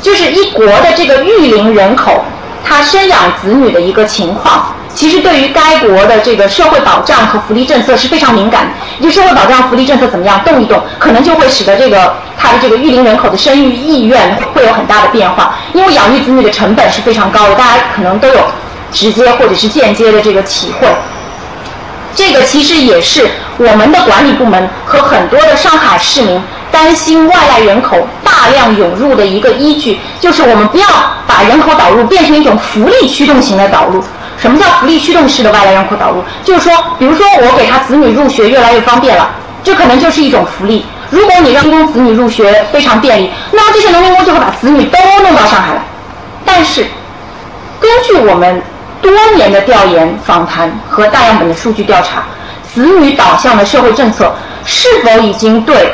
就是一国的这个育龄人口，他生养子女的一个情况，其实对于该国的这个社会保障和福利政策是非常敏感。就社会保障福利政策怎么样动一动，可能就会使得这个他的这个育龄人口的生育意愿会有很大的变化。因为养育子女的成本是非常高的，大家可能都有直接或者是间接的这个体会。这个其实也是我们的管理部门和很多的上海市民担心外来人口大量涌入的一个依据，就是我们不要把人口导入变成一种福利驱动型的导入。什么叫福利驱动式的外来人口导入？就是说，比如说我给他子女入学越来越方便了，这可能就是一种福利。如果你让工子女入学非常便利，那么这些农民工就会把子女都弄到上海来。但是，根据我们。多年的调研访谈和大样本的数据调查，子女导向的社会政策是否已经对，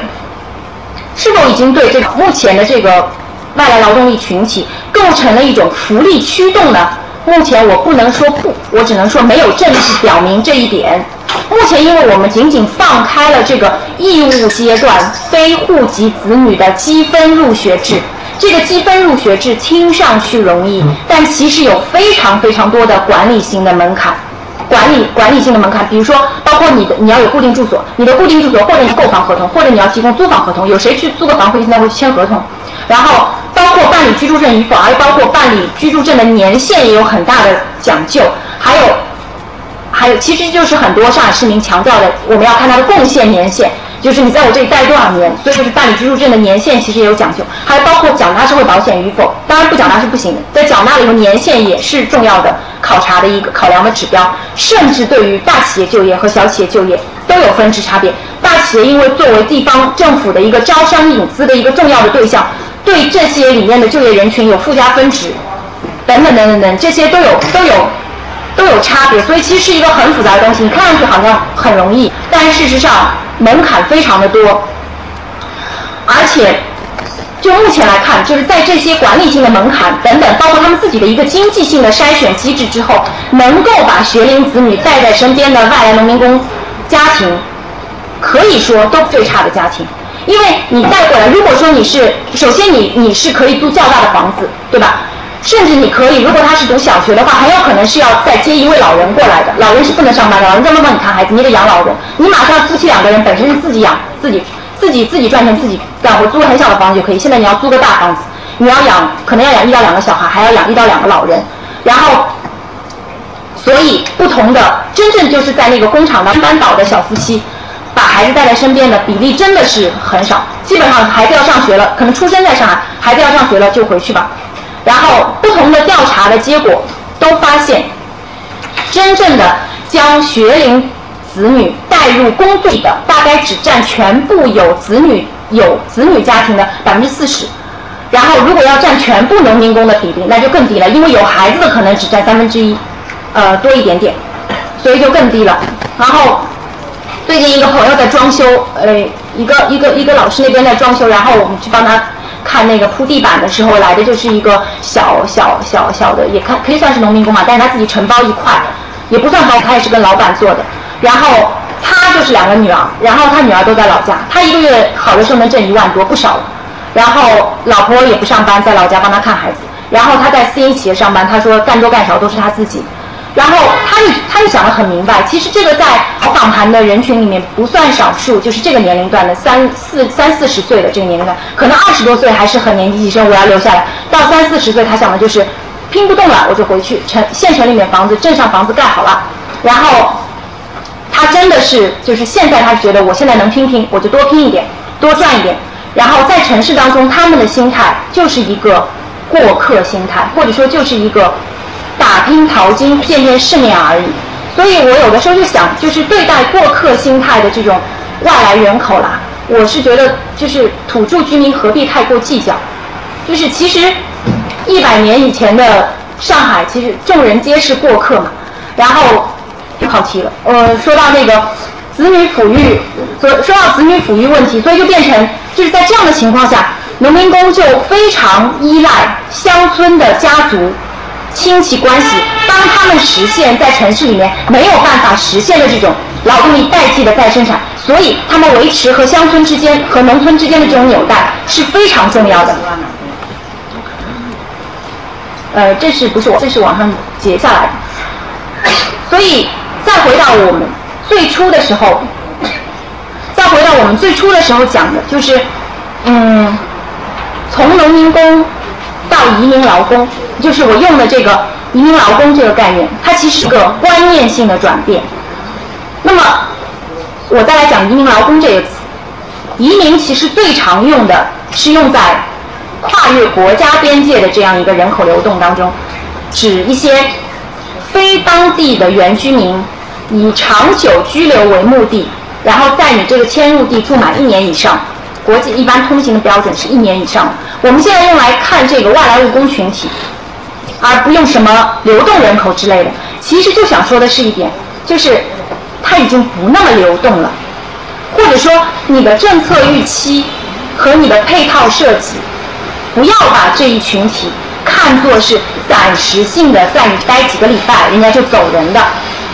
是否已经对这个目前的这个外来劳动力群体构成了一种福利驱动呢？目前我不能说不，我只能说没有证据表明这一点。目前，因为我们仅仅放开了这个义务阶段非户籍子女的积分入学制。这个积分入学制听上去容易，但其实有非常非常多的管理型的门槛，管理管理性的门槛，比如说包括你的你要有固定住所，你的固定住所或者你购房合同，或者你要提供租房合同，有谁去租个房会现在会签合同？然后包括办理居住证与否，还包括办理居住证的年限也有很大的讲究，还有还有其实就是很多上海市民强调的，我们要看他的贡献年限。就是你在我这里待多少年，所以就是办理居住证的年限其实也有讲究，还包括缴纳社会保险与否。当然不缴纳是不行的，在缴纳里头年限也是重要的考察的一个考量的指标。甚至对于大企业就业和小企业就业都有分值差别。大企业因为作为地方政府的一个招商引资的一个重要的对象，对这些里面的就业人群有附加分值，等等等等等，这些都有 都有都有差别。所以其实是一个很复杂的东西，你看上去好像很容易，但是事实上。门槛非常的多，而且就目前来看，就是在这些管理性的门槛等等，包括他们自己的一个经济性的筛选机制之后，能够把学龄子女带在身边的外来农民工家庭，可以说都最差的家庭，因为你带过来，如果说你是首先你你是可以租较大的房子，对吧？甚至你可以，如果他是读小学的话，很有可能是要再接一位老人过来的。老人是不能上班的，老人专门帮你看孩子，你得养老人。你马上夫妻两个人本身是自己养自己，自己自己赚钱自己干活，租个很小的房子就可以。现在你要租个大房子，你要养可能要养一到两个小孩，还要养一到两个老人。然后，所以不同的真正就是在那个工厂当班倒的小夫妻，把孩子带在身边的比例真的是很少。基本上孩子要上学了，可能出生在上海，孩子要上学了就回去吧。然后不同的调查的结果都发现，真正的将学龄子女带入工作的，大概只占全部有子女有子女家庭的百分之四十。然后如果要占全部农民工的比例，那就更低了，因为有孩子的可能只占三分之一，呃多一点点，所以就更低了。然后最近一个朋友在装修，呃一个一个一个老师那边在装修，然后我们去帮他。看那个铺地板的时候来的就是一个小小小小的，也看可以算是农民工嘛，但是他自己承包一块，也不算包，他也是跟老板做的。然后他就是两个女儿，然后他女儿都在老家，他一个月好的时候能挣一万多，不少了。然后老婆也不上班，在老家帮他看孩子。然后他在私营企业上班，他说干多干少都是他自己。然后他又他又想得很明白，其实这个在访谈的人群里面不算少数，就是这个年龄段的三四三四十岁的这个年龄段，可能二十多岁还是很年纪轻，我要留下来。到三四十岁，他想的就是拼不动了，我就回去城县城里面房子镇上房子盖好了。然后他真的是就是现在他觉得我现在能拼拼，我就多拼一点，多赚一点。然后在城市当中，他们的心态就是一个过客心态，或者说就是一个。打拼淘金，见见世面而已。所以我有的时候就想，就是对待过客心态的这种外来人口啦，我是觉得就是土著居民何必太过计较？就是其实一百年以前的上海，其实众人皆是过客嘛。然后跑题了，呃，说到那个子女抚育，说说到子女抚育问题，所以就变成就是在这样的情况下，农民工就非常依赖乡村的家族。亲戚关系帮他们实现在城市里面没有办法实现的这种劳动力代替的再生产，所以他们维持和乡村之间和农村之间的这种纽带是非常重要的。呃，这是不是我？这是网上截下来的。所以再回到我们最初的时候，再回到我们最初的时候讲的，就是嗯，从农民工到移民劳工，就是我用的这个移民劳工这个概念，它其实是个观念性的转变。那么我再来讲移民劳工这个词，移民其实最常用的是用在跨越国家边界的这样一个人口流动当中，指一些非当地的原居民以长久居留为目的，然后在你这个迁入地住满一年以上，国际一般通行的标准是一年以上。我们现在用来看这个外来务工群体，而不用什么流动人口之类的，其实就想说的是一点，就是它已经不那么流动了，或者说你的政策预期和你的配套设计，不要把这一群体看作是暂时性的，在你待几个礼拜，人家就走人的。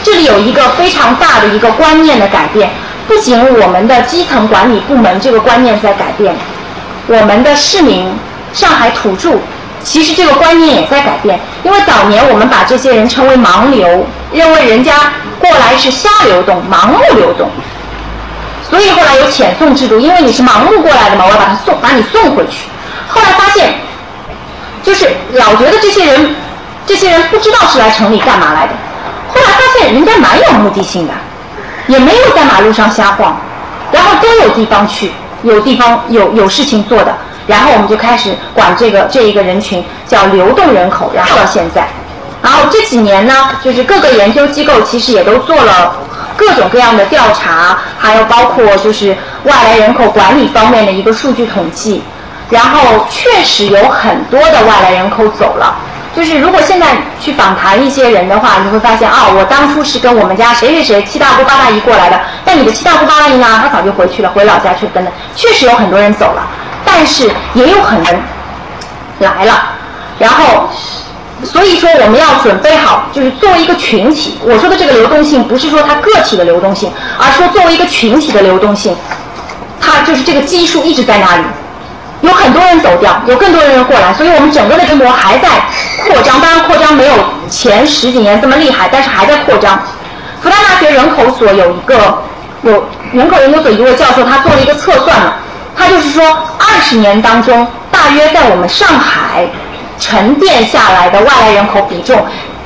这里有一个非常大的一个观念的改变，不仅我们的基层管理部门这个观念在改变。我们的市民，上海土著，其实这个观念也在改变。因为早年我们把这些人称为盲流，认为人家过来是瞎流动、盲目流动，所以后来有遣送制度。因为你是盲目过来的嘛，我要把他送，把你送回去。后来发现，就是老觉得这些人，这些人不知道是来城里干嘛来的。后来发现人家蛮有目的性的，也没有在马路上瞎晃，然后都有地方去。有地方有有事情做的，然后我们就开始管这个这一个人群叫流动人口，然后到现在，然后这几年呢，就是各个研究机构其实也都做了各种各样的调查，还有包括就是外来人口管理方面的一个数据统计，然后确实有很多的外来人口走了。就是如果现在去访谈一些人的话，你会发现啊，我当初是跟我们家谁谁谁七大姑八大姨过来的，但你的七大姑八大姨呢，他早就回去了，回老家去等等。确实有很多人走了，但是也有很多人来了。然后，所以说我们要准备好，就是作为一个群体，我说的这个流动性不是说它个体的流动性，而说作为一个群体的流动性，它就是这个基数一直在那里。有很多人走掉，有更多的人过来，所以我们整个的中国还在扩张。当然，扩张没有前十几年这么厉害，但是还在扩张。复旦大学人口所有一个有人口研究所一位教授，他做了一个测算嘛，他就是说，二十年当中，大约在我们上海沉淀下来的外来人口比重，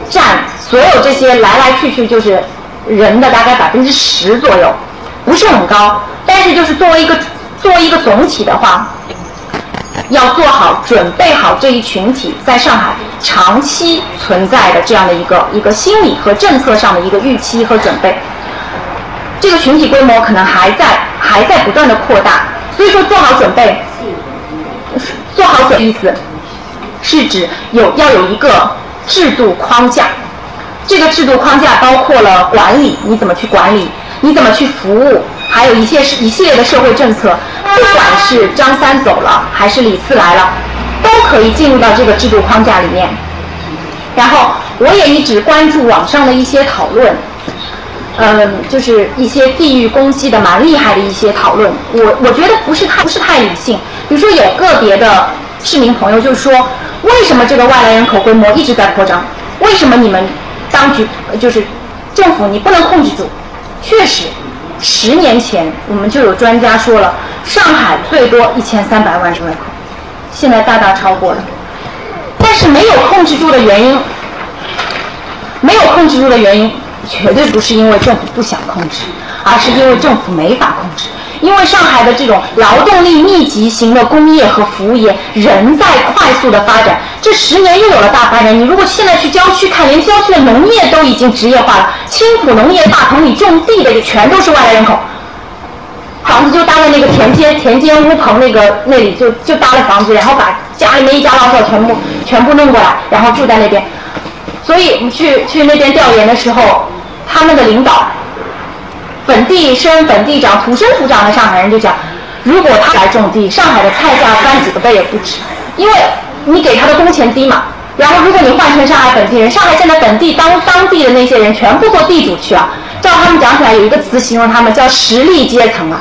占所有这些来来去去就是人的大概百分之十左右，不是很高，但是就是作为一个作为一个总体的话。要做好准备好这一群体在上海长期存在的这样的一个一个心理和政策上的一个预期和准备，这个群体规模可能还在还在不断的扩大，所以说做好准备，做好准备意思是指有要有一个制度框架，这个制度框架包括了管理，你怎么去管理，你怎么去服务。还有一些是一系列的社会政策，不管是张三走了还是李四来了，都可以进入到这个制度框架里面。然后我也一直关注网上的一些讨论，嗯，就是一些地域攻击的蛮厉害的一些讨论。我我觉得不是太不是太理性。比如说有个别的市民朋友就说，为什么这个外来人口规模一直在扩张？为什么你们当局就是政府你不能控制住？确实。十年前，我们就有专家说了，上海最多一千三百万人口，现在大大超过了。但是没有控制住的原因，没有控制住的原因，绝对不是因为政府不想控制，而是因为政府没法控制。因为上海的这种劳动力密集型的工业和服务业仍在快速的发展，这十年又有了大发展。你如果现在去郊区看，连郊区的农业都已经职业化了，青浦农业大棚里种地的就全都是外来人口，房子就搭在那个田间田间屋棚那个那里，就就搭了房子，然后把家里面一家老小全部全部弄过来，然后住在那边。所以我们去去那边调研的时候，他们的领导。本地生、本地长、土生土长的上海人就讲，如果他来种地，上海的菜价翻几个倍也不止，因为你给他的工钱低嘛。然后如果你换成上海本地人，上海现在本地当当地的那些人全部做地主去啊，照他们讲起来，有一个词形容他们叫实力阶层啊，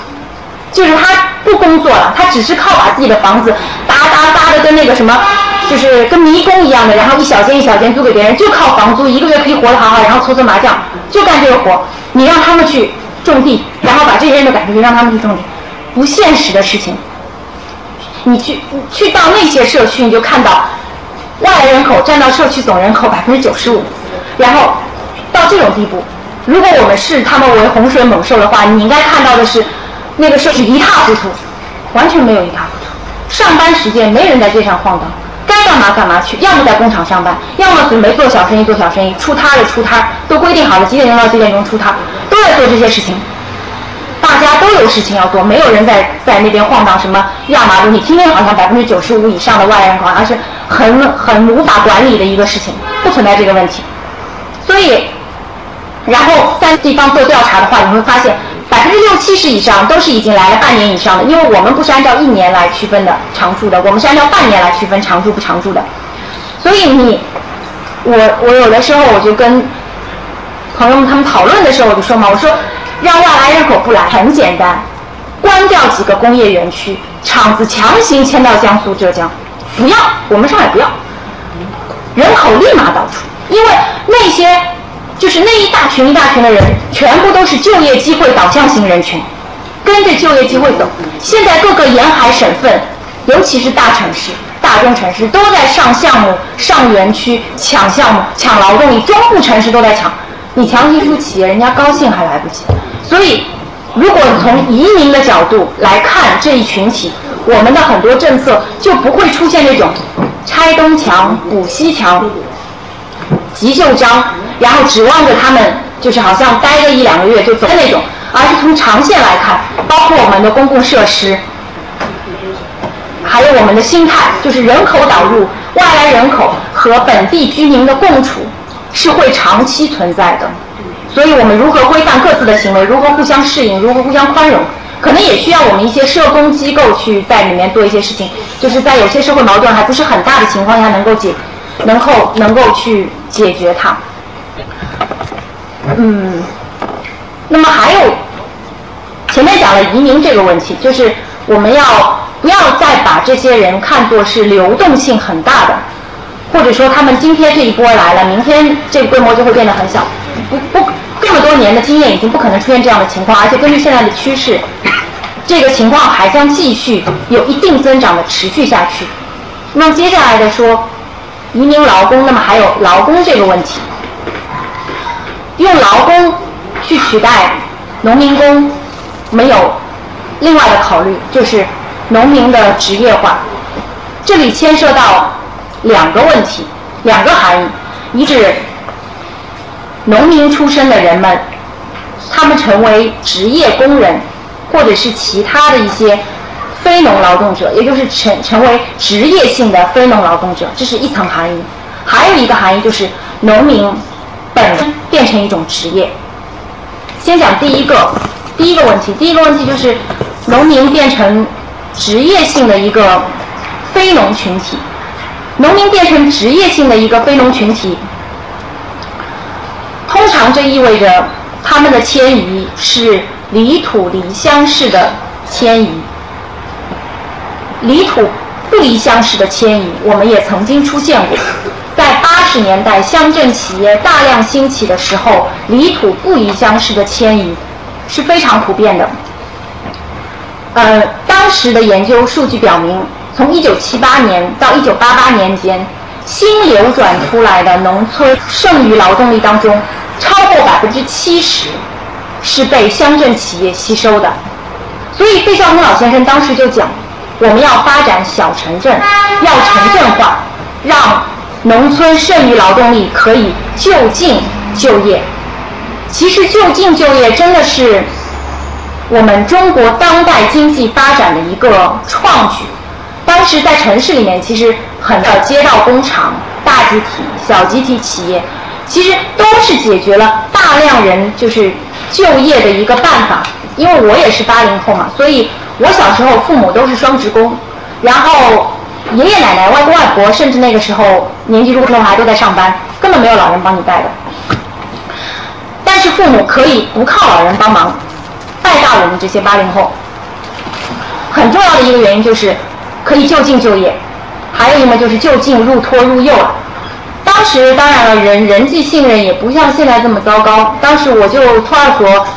就是他不工作了，他只是靠把自己的房子搭搭搭的跟那个什么，就是跟迷宫一样的，然后一小间一小间租给别人，就靠房租，一个月可以活得好好，然后搓搓麻将，就干这个活。你让他们去。种地，然后把这些人都赶出去，让他们去种地，不现实的事情。你去去到那些社区，你就看到外来人口占到社区总人口百分之九十五，然后到这种地步，如果我们视他们为洪水猛兽的话，你应该看到的是那个社区一塌糊涂，完全没有一塌糊涂。上班时间没人在街上晃荡，干嘛干嘛去，要么在工厂上班，要么准备做小生意做小生意，出摊的出摊，都规定好了几点钟到几点钟出摊，都在做这些事情。大家都有事情要做，没有人在在那边晃荡什么压马路。你今天，好像百分之九十五以上的外来人口，而是很很无法管理的一个事情，不存在这个问题。所以，然后在地方做调查的话，你会发现百分之六七十以上都是已经来了半年以上的，因为我们不是按照一年来区分的常住的，我们是按照半年来区分常住不常住的。所以你，我我有的时候我就跟朋友们他们讨论的时候，我就说嘛，我说。让外来人口不来很简单，关掉几个工业园区，厂子强行迁到江苏、浙江，不要，我们上海不要，人口立马倒出，因为那些就是那一大群一大群的人，全部都是就业机会导向型人群，跟着就业机会走。现在各个沿海省份，尤其是大城市、大中城市，都在上项目、上园区、抢项目、抢劳动力，中部城市都在抢。你强行出企业，人家高兴还来不及。所以，如果你从移民的角度来看这一群体，我们的很多政策就不会出现那种拆东墙补西墙、急就章，然后指望着他们就是好像待个一两个月就走的那种，而是从长线来看，包括我们的公共设施，还有我们的心态，就是人口导入、外来人口和本地居民的共处。是会长期存在的，所以我们如何规范各自的行为，如何互相适应，如何互相宽容，可能也需要我们一些社工机构去在里面做一些事情，就是在有些社会矛盾还不是很大的情况下，能够解，能够能够去解决它。嗯，那么还有前面讲了移民这个问题，就是我们要不要再把这些人看作是流动性很大的。或者说，他们今天这一波来了，明天这个规模就会变得很小。不不，这么多年的经验已经不可能出现这样的情况，而且根据现在的趋势，这个情况还将继续有一定增长的持续下去。那么接下来的说，移民劳工，那么还有劳工这个问题，用劳工去取代农民工，没有另外的考虑，就是农民的职业化，这里牵涉到。两个问题，两个含义：一指农民出身的人们，他们成为职业工人，或者是其他的一些非农劳动者，也就是成成为职业性的非农劳动者，这是一层含义。还有一个含义就是农民本身变成一种职业。先讲第一个，第一个问题，第一个问题就是农民变成职业性的一个非农群体。农民变成职业性的一个非农群体，通常这意味着他们的迁移是离土离乡式的迁移。离土不离乡式的迁移，我们也曾经出现过。在八十年代乡镇企业大量兴起的时候，离土不离乡式的迁移是非常普遍的。呃，当时的研究数据表明。从一九七八年到一九八八年间，新流转出来的农村剩余劳动力当中，超过百分之七十是被乡镇企业吸收的。所以费孝通老先生当时就讲，我们要发展小城镇，要城镇化，让农村剩余劳动力可以就近就业。其实就近就业真的是我们中国当代经济发展的一个创举。当时在城市里面，其实很多街道工厂、大集体、小集体企业，其实都是解决了大量人就是就业的一个办法。因为我也是八零后嘛，所以我小时候父母都是双职工，然后爷爷奶奶、外公外婆，甚至那个时候年纪入的还都在上班，根本没有老人帮你带的。但是父母可以不靠老人帮忙带大我们这些八零后。很重要的一个原因就是。可以就近就业，还有一个就是就近入托入幼。当时当然了，人人际信任也不像现在这么糟糕。当时我就托儿所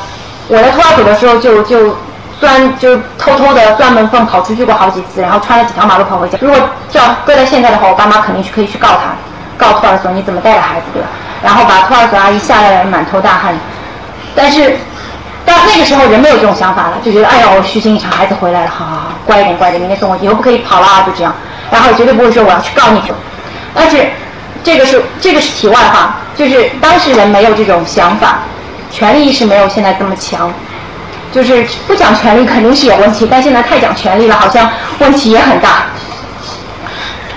我在托儿所的时候就就钻就偷偷的钻门缝跑出去过好几次，然后穿了几条马路跑回家。如果这样搁在现在的话，我爸妈肯定是可以去告他，告托儿所你怎么带的孩子对吧？然后把托儿所阿姨吓得满头大汗。但是到那个时候人没有这种想法了，就觉得哎呀我虚惊一场，孩子回来了，好好好，乖一点乖一点，明天送我，以后不可以跑了啊，就这样。然后绝对不会说我要去告你。但是这个是这个是题外话，就是当事人没有这种想法，权利意识没有现在这么强。就是不讲权利肯定是有问题，但现在太讲权利了，好像问题也很大，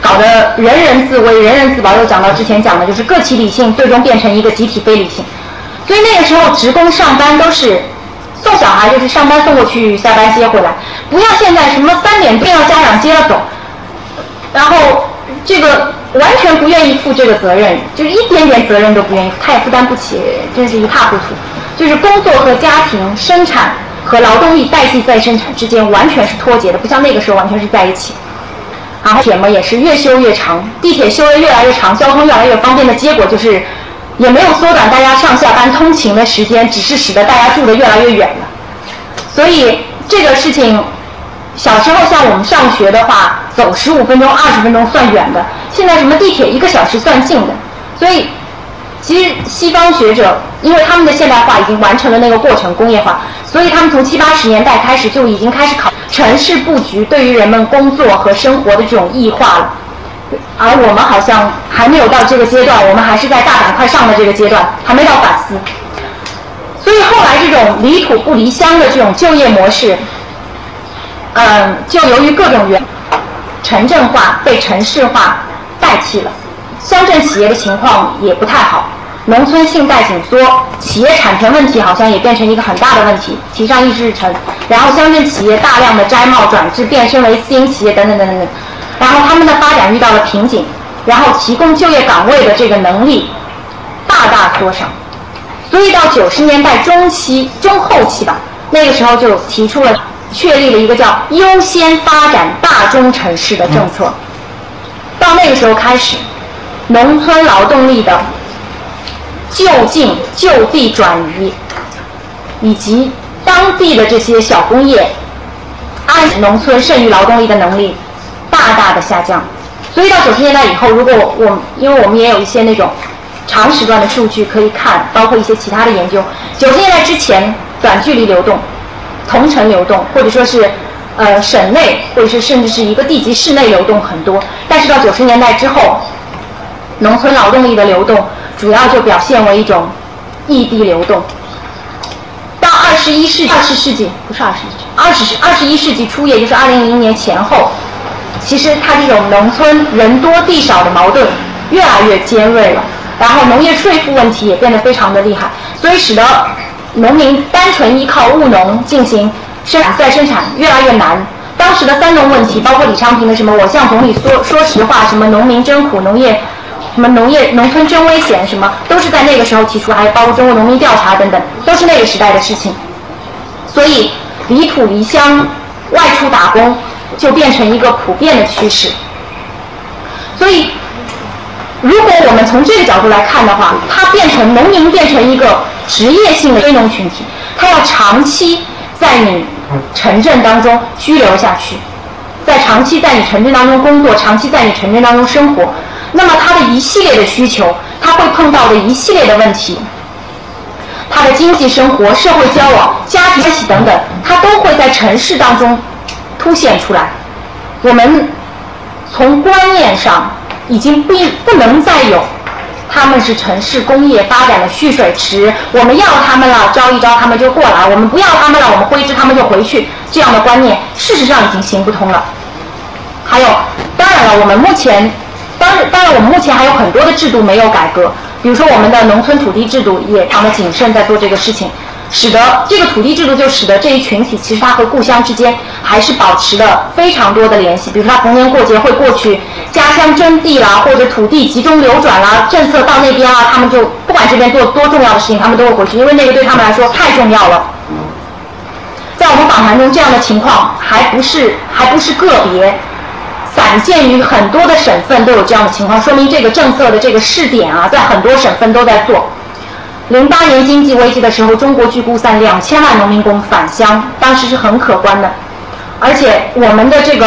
搞得人人自危、人人自保。又讲到之前讲的，就是个体理性最终变成一个集体非理性。所以那个时候职工上班都是送小孩，就是上班送过去，下班接回来，不要现在什么三点钟要家长接了走，然后这个完全不愿意负这个责任，就是一点点责任都不愿意，他也负担不起，真是一塌糊涂。就是工作和家庭、生产和劳动力代替再生产之间完全是脱节的，不像那个时候完全是在一起。然后铁嘛也是越修越长，地铁修得越来越长，交通越来越方便的结果就是，也没有缩短大家上下班通勤的时间，只是使得大家住得越来越远了。所以这个事情，小时候像我们上学的话，走十五分钟、二十分钟算远的，现在什么地铁一个小时算近的，所以。其实西方学者，因为他们的现代化已经完成了那个过程，工业化，所以他们从七八十年代开始就已经开始考城市布局对于人们工作和生活的这种异化了。而我们好像还没有到这个阶段，我们还是在大板块上的这个阶段，还没到反思。所以后来这种离土不离乡的这种就业模式，嗯，就由于各种原城镇化被城市化代替了。乡镇企业的情况也不太好，农村信贷紧缩，企业产权问题好像也变成一个很大的问题，提上议事日程。然后乡镇企业大量的摘帽转制，变身为私营企业等等等等等。然后他们的发展遇到了瓶颈，然后提供就业岗位的这个能力大大缩小。所以到九十年代中期、中后期吧，那个时候就提出了确立了一个叫优先发展大中城市的政策。到那个时候开始。农村劳动力的就近就地转移，以及当地的这些小工业按农村剩余劳动力的能力大大的下降，所以到九十年代以后，如果我因为我们也有一些那种长时段的数据可以看，包括一些其他的研究，九十年代之前短距离流动、同城流动，或者说是呃省内或者是甚至是一个地级市内流动很多，但是到九十年代之后。农村劳动力的流动主要就表现为一种异地流动。到二十一世二十世纪不是二十世纪，二十二十一世纪初，也就是二零零零年前后，其实它这种农村人多地少的矛盾越来越尖锐了，然后农业税负问题也变得非常的厉害，所以使得农民单纯依靠务农进行生产再生产越来越难。当时的三农问题，包括李昌平的什么“我向总理说说实话”，什么农民真苦，农业。什么农业农村真危险？什么都是在那个时候提出，还有包括中国农民调查等等，都是那个时代的事情。所以离土离乡、外出打工就变成一个普遍的趋势。所以，如果我们从这个角度来看的话，它变成农民变成一个职业性的非农群体，他要长期在你城镇当中居留下去，在长期在你城镇当中工作，长期在你城镇当中生活。那么他的一系列的需求，他会碰到的一系列的问题，他的经济生活、社会交往、家庭关系等等，他都会在城市当中凸显出来。我们从观念上已经不不能再有他们是城市工业发展的蓄水池，我们要他们了，招一招他们就过来；我们不要他们了，我们挥之他们就回去。这样的观念事实上已经行不通了。还有，当然了，我们目前。当然，当然，我们目前还有很多的制度没有改革，比如说我们的农村土地制度也非常的谨慎，在做这个事情，使得这个土地制度就使得这一群体其实他和故乡之间还是保持了非常多的联系。比如说他逢年过节会过去家乡征地啦，或者土地集中流转啦，政策到那边啊，他们就不管这边做多重要的事情，他们都会回去，因为那个对他们来说太重要了。在我们访谈中，这样的情况还不是还不是个别。散见于很多的省份都有这样的情况，说明这个政策的这个试点啊，在很多省份都在做。零八年经济危机的时候，中国去估算两千万农民工返乡，当时是很可观的。而且我们的这个，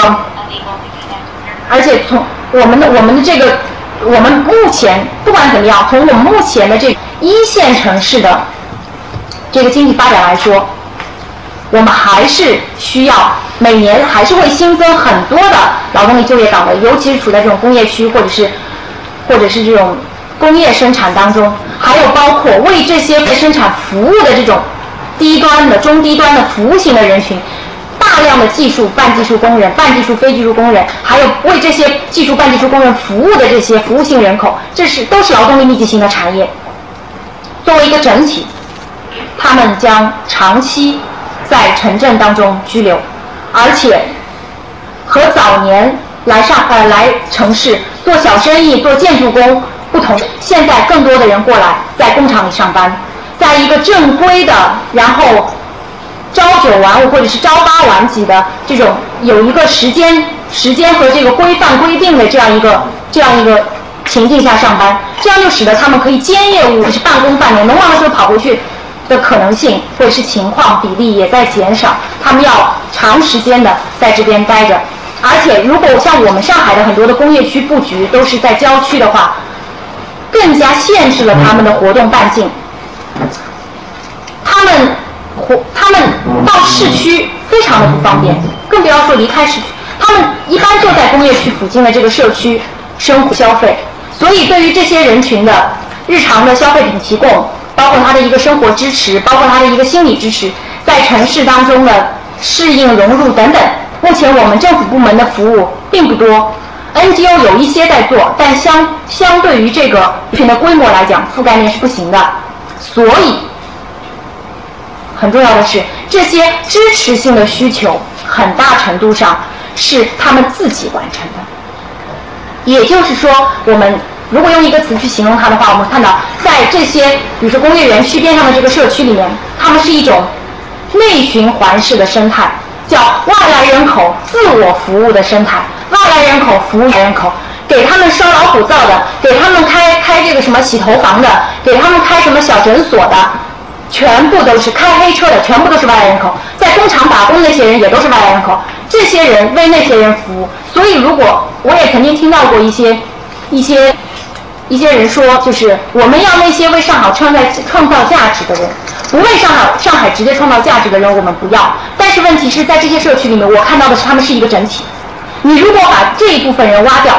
而且从我们的我们的这个，我们目前不管怎么样，从我们目前的这一线城市的这个经济发展来说，我们还是需要每年还是会新增很多的劳动力就业岗位，尤其是处在这种工业区或者是或者是这种工业生产当中，还有包括为这些生产服务的这种低端的、中低端的服务型的人群。大量的技术半技术工人、半技术非技术工人，还有为这些技术半技术工人服务的这些服务性人口，这是都是劳动力密集型的产业。作为一个整体，他们将长期在城镇当中居留，而且和早年来上呃来城市做小生意、做建筑工不同，现在更多的人过来在工厂里上班，在一个正规的，然后。朝九晚五或者是朝八晚几的这种有一个时间时间和这个规范规定的这样一个这样一个情境下上班，这样就使得他们可以兼业务，就是半工半读，能忙的时候跑回去的可能性或者是情况比例也在减少。他们要长时间的在这边待着，而且如果像我们上海的很多的工业区布局都是在郊区的话，更加限制了他们的活动半径。他们。活，他们到市区非常的不方便，更不要说离开市区。他们一般就在工业区附近的这个社区生活消费，所以对于这些人群的日常的消费品提供，包括他的一个生活支持，包括他的一个心理支持，在城市当中的适应融入等等，目前我们政府部门的服务并不多，NGO 有一些在做，但相相对于这个群的规模来讲，覆盖面是不行的，所以。很重要的是，这些支持性的需求很大程度上是他们自己完成的。也就是说，我们如果用一个词去形容它的话，我们看到在这些，比如说工业园区边上的这个社区里面，他们是一种内循环式的生态，叫外来人口自我服务的生态。外来人口服务人口，给他们烧老虎灶的，给他们开开这个什么洗头房的，给他们开什么小诊所的。全部都是开黑车的，全部都是外来人口，在工厂打工那些人也都是外来人口。这些人为那些人服务，所以如果我也曾经听到过一些一些一些人说，就是我们要那些为上海创造创造价值的人，不为上海上海直接创造价值的人，我们不要。但是问题是在这些社区里面，我看到的是他们是一个整体。你如果把这一部分人挖掉。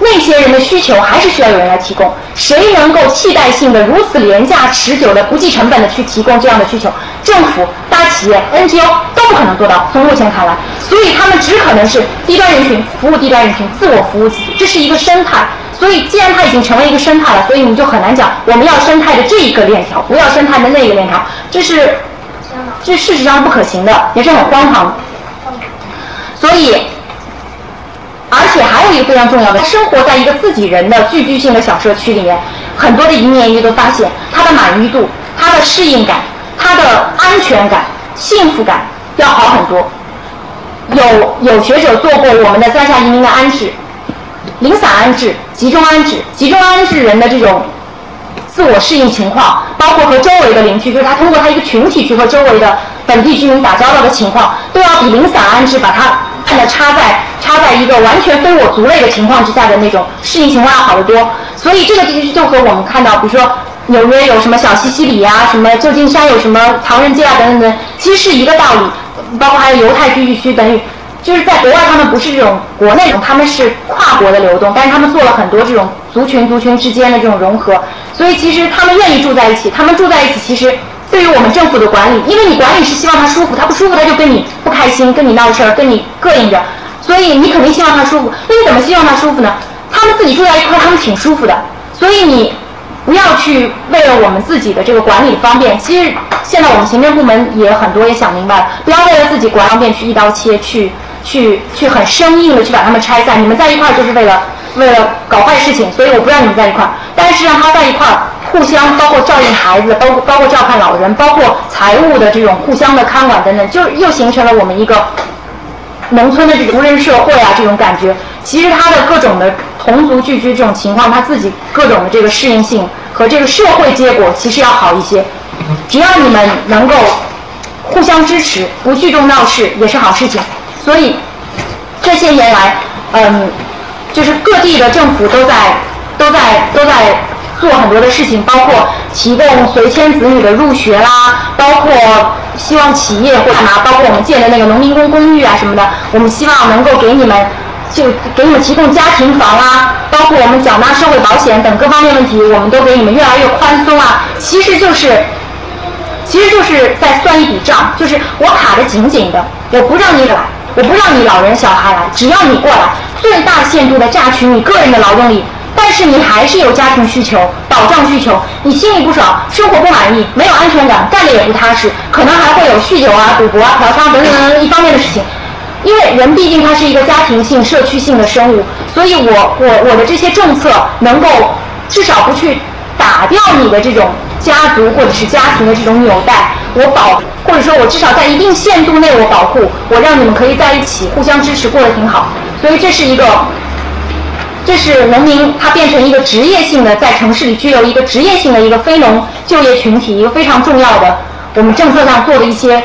那些人的需求还是需要有人来提供。谁能够替代性的、如此廉价、持久的、不计成本的去提供这样的需求？政府、大企业、NGO 都不可能做到。从目前看来，所以他们只可能是低端人群服务低端人群，自我服务自己，这是一个生态。所以，既然它已经成为一个生态了，所以我们就很难讲我们要生态的这一个链条，不要生态的那个链条，这是这事实上不可行的，也是很荒唐。所以。而且还有一个非常重要的，生活在一个自己人的聚居性的小社区里面，很多的移民研究都发现，他的满意度、他的适应感、他的安全感、幸福感要好很多。有有学者做过我们的三峡移民的安置，零散安置、集中安置，集中安置人的这种自我适应情况，包括和周围的邻居，就是他通过他一个群体去和周围的本地居民打交道的情况，都要比零散安置把它。看的插在插在一个完全非我族类的情况之下的那种适应情况要好得多，所以这个其实就和我们看到，比如说纽约有什么小西西里啊，什么旧金山有什么唐人街啊等等等，其实是一个道理。包括还有犹太聚居区等于，就是在国外他们不是这种国内，他们是跨国的流动，但是他们做了很多这种族群族群之间的这种融合，所以其实他们愿意住在一起，他们住在一起其实。对于我们政府的管理，因为你管理是希望他舒服，他不舒服他就跟你不开心，跟你闹事儿，跟你膈应着，所以你肯定希望他舒服。那你怎么希望他舒服呢？他们自己住在一块，他们挺舒服的。所以你不要去为了我们自己的这个管理方便，其实现在我们行政部门也很多也想明白了，不要为了自己管方便去一刀切，去去去很生硬的去把他们拆散。你们在一块儿就是为了为了搞坏事情，所以我不让你们在一块儿，但是让他在一块儿。互相包括照应孩子，包括包括照看老人，包括财务的这种互相的看管等等，就又形成了我们一个农村的这种无人社会啊这种感觉。其实他的各种的同族聚居这种情况，他自己各种的这个适应性和这个社会结果其实要好一些。只要你们能够互相支持，不聚众闹事，也是好事情。所以这些年来，嗯，就是各地的政府都在都在都在做很多的事情，包括提供随迁子女的入学啦，包括希望企业或者拿，包括我们建的那个农民工公寓啊什么的，我们希望能够给你们。就给你们提供家庭房啊，包括我们缴纳社会保险等各方面问题，我们都给你们越来越宽松啊。其实就是，其实就是在算一笔账，就是我卡的紧紧的，我不让你来，我不让你老人小孩来，只要你过来，最大限度的榨取你个人的劳动力。但是你还是有家庭需求、保障需求，你心里不爽，生活不满意，没有安全感，干的也不踏实，可能还会有酗酒啊、赌博啊、嫖娼等等等等一方面的事情。因为人毕竟他是一个家庭性、社区性的生物，所以我我我的这些政策能够至少不去打掉你的这种家族或者是家庭的这种纽带，我保或者说我至少在一定限度内我保护，我让你们可以在一起互相支持，过得挺好。所以这是一个，这是农民他变成一个职业性的在城市里具有一个职业性的一个非农就业群体，一个非常重要的我们政策上做的一些。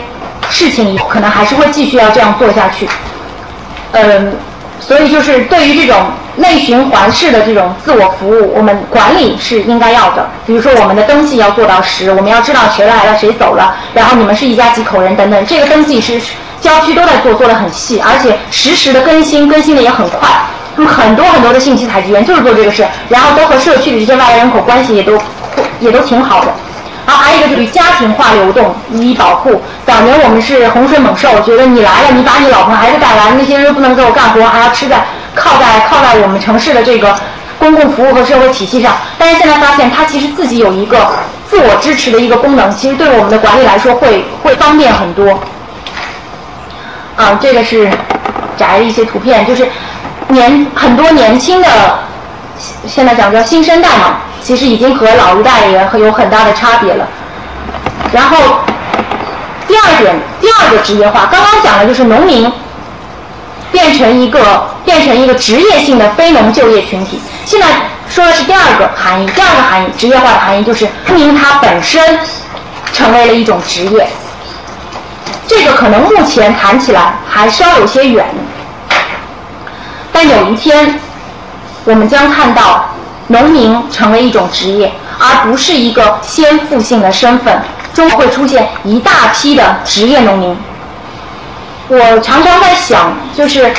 事情可能还是会继续要这样做下去，嗯，所以就是对于这种内循环式的这种自我服务，我们管理是应该要的。比如说我们的登记要做到实，我们要知道谁来了谁走了，然后你们是一家几口人等等，这个登记是郊区都在做，做的很细，而且实时的更新，更新的也很快。那么很多很多的信息采集员就是做这个事，然后都和社区的这些外来人口关系也都也都挺好的。然后还有一个就是家庭化流动予以保护。早年我们是洪水猛兽，觉得你来了，你把你老婆孩子带来，那些人不能给我干活，还要吃在靠在靠在我们城市的这个公共服务和社会体系上。但是现在发现，它其实自己有一个自我支持的一个功能，其实对我们的管理来说会会方便很多。啊，这个是摘一些图片，就是年很多年轻的，现在讲叫新生代嘛。其实已经和老一代也有很大的差别了。然后第二点，第二个职业化，刚刚讲的就是农民变成一个变成一个职业性的非农就业群体。现在说的是第二个含义，第二个含义，职业化的含义就是农民他本身成为了一种职业。这个可能目前谈起来还稍有些远，但有一天我们将看到。农民成为一种职业，而不是一个先富性的身份，中会出现一大批的职业农民。我常常在想，就是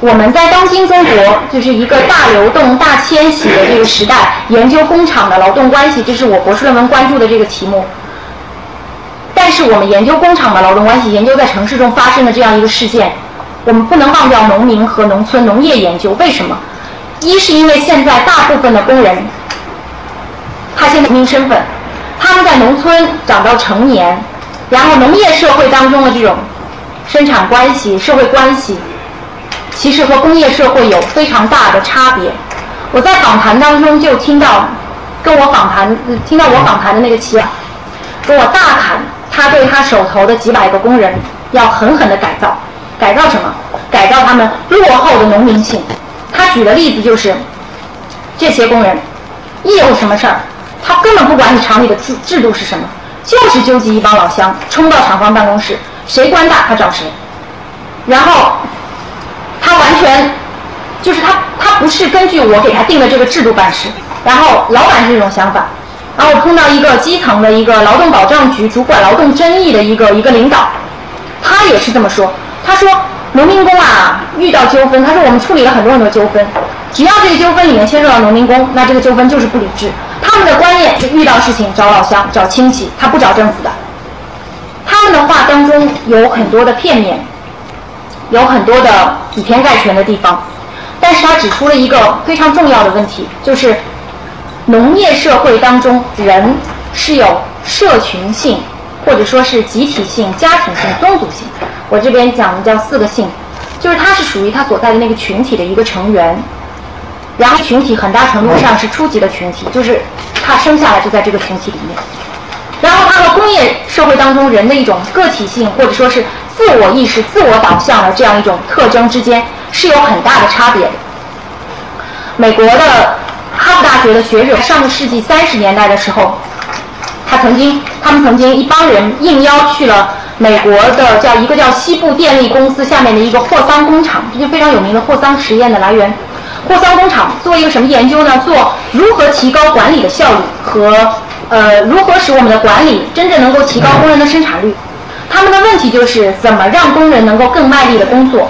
我们在当今中国，就是一个大流动、大迁徙的这个时代，研究工厂的劳动关系，这是我博士论文关注的这个题目。但是我们研究工厂的劳动关系，研究在城市中发生的这样一个事件，我们不能忘掉农民和农村农业研究，为什么？一是因为现在大部分的工人，他现在农民身份，他们在农村长到成年，然后农业社会当中的这种生产关系、社会关系，其实和工业社会有非常大的差别。我在访谈当中就听到，跟我访谈听到我访谈的那个企业，跟我大侃他对他手头的几百个工人要狠狠的改造，改造什么？改造他们落后的农民性。他举的例子就是，这些工人一有什么事儿，他根本不管你厂里的制制度是什么，就是纠集一帮老乡冲到厂方办公室，谁官大他找谁。然后他完全就是他他不是根据我给他定的这个制度办事。然后老板是这种想法。然后我碰到一个基层的一个劳动保障局主管劳动争议的一个一个领导，他也是这么说。他说。农民工啊，遇到纠纷，他说我们处理了很多很多纠纷，只要这个纠纷里面牵涉到农民工，那这个纠纷就是不理智。他们的观念是遇到事情找老乡、找亲戚，他不找政府的。他们的话当中有很多的片面，有很多的以偏概全的地方，但是他指出了一个非常重要的问题，就是农业社会当中人是有社群性，或者说是集体性、家庭性、宗族性。我这边讲的叫四个性，就是他是属于他所在的那个群体的一个成员，然后群体很大程度上是初级的群体，就是他生下来就在这个群体里面，然后它和工业社会当中人的一种个体性或者说是自我意识、自我导向的这样一种特征之间是有很大的差别的。美国的哈佛大学的学者，上个世纪三十年代的时候，他曾经，他们曾经一帮人应邀去了美国的叫一个叫西部电力公司下面的一个霍桑工厂，这就非常有名的霍桑实验的来源。霍桑工厂做一个什么研究呢？做如何提高管理的效率和呃如何使我们的管理真正能够提高工人的生产率。他们的问题就是怎么让工人能够更卖力的工作。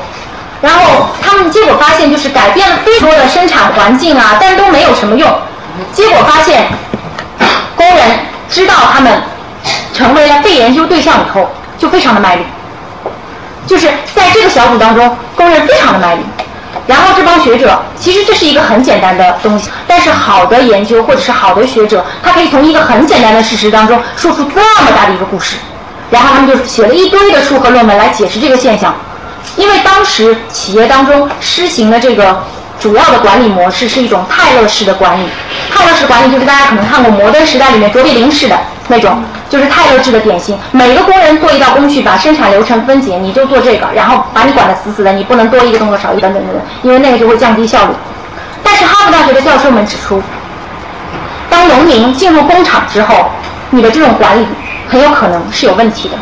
然后他们结果发现就是改变了非常多的生产环境啊，但都没有什么用。结果发现工人知道他们成为了被研究对象以后，就非常的卖力。就是在这个小组当中，工人非常的卖力。然后这帮学者，其实这是一个很简单的东西，但是好的研究或者是好的学者，他可以从一个很简单的事实当中说出这么大的一个故事，然后他们就写了一堆的书和论文来解释这个现象。因为当时企业当中施行的这个主要的管理模式是一种泰勒式的管理，泰勒式管理就是大家可能看过《摩登时代》里面卓别林式的那种，就是泰勒制的典型。每个工人做一道工序，把生产流程分解，你就做这个，然后把你管得死死的，你不能多一个动作少一个等等等，因为那个就会降低效率。但是哈佛大学的教授们指出，当农民进入工厂之后，你的这种管理很有可能是有问题的，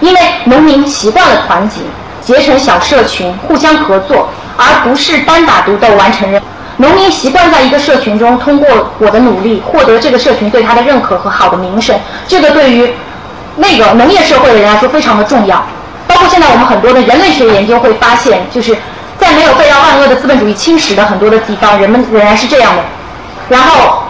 因为农民习惯了团结。结成小社群，互相合作，而不是单打独斗完成任务。农民习惯在一个社群中，通过我的努力获得这个社群对他的认可和好的名声。这个对于那个农业社会的人来说非常的重要。包括现在我们很多的人类学研究会发现，就是在没有被到万恶的资本主义侵蚀的很多的地方，人们仍然是这样的。然后。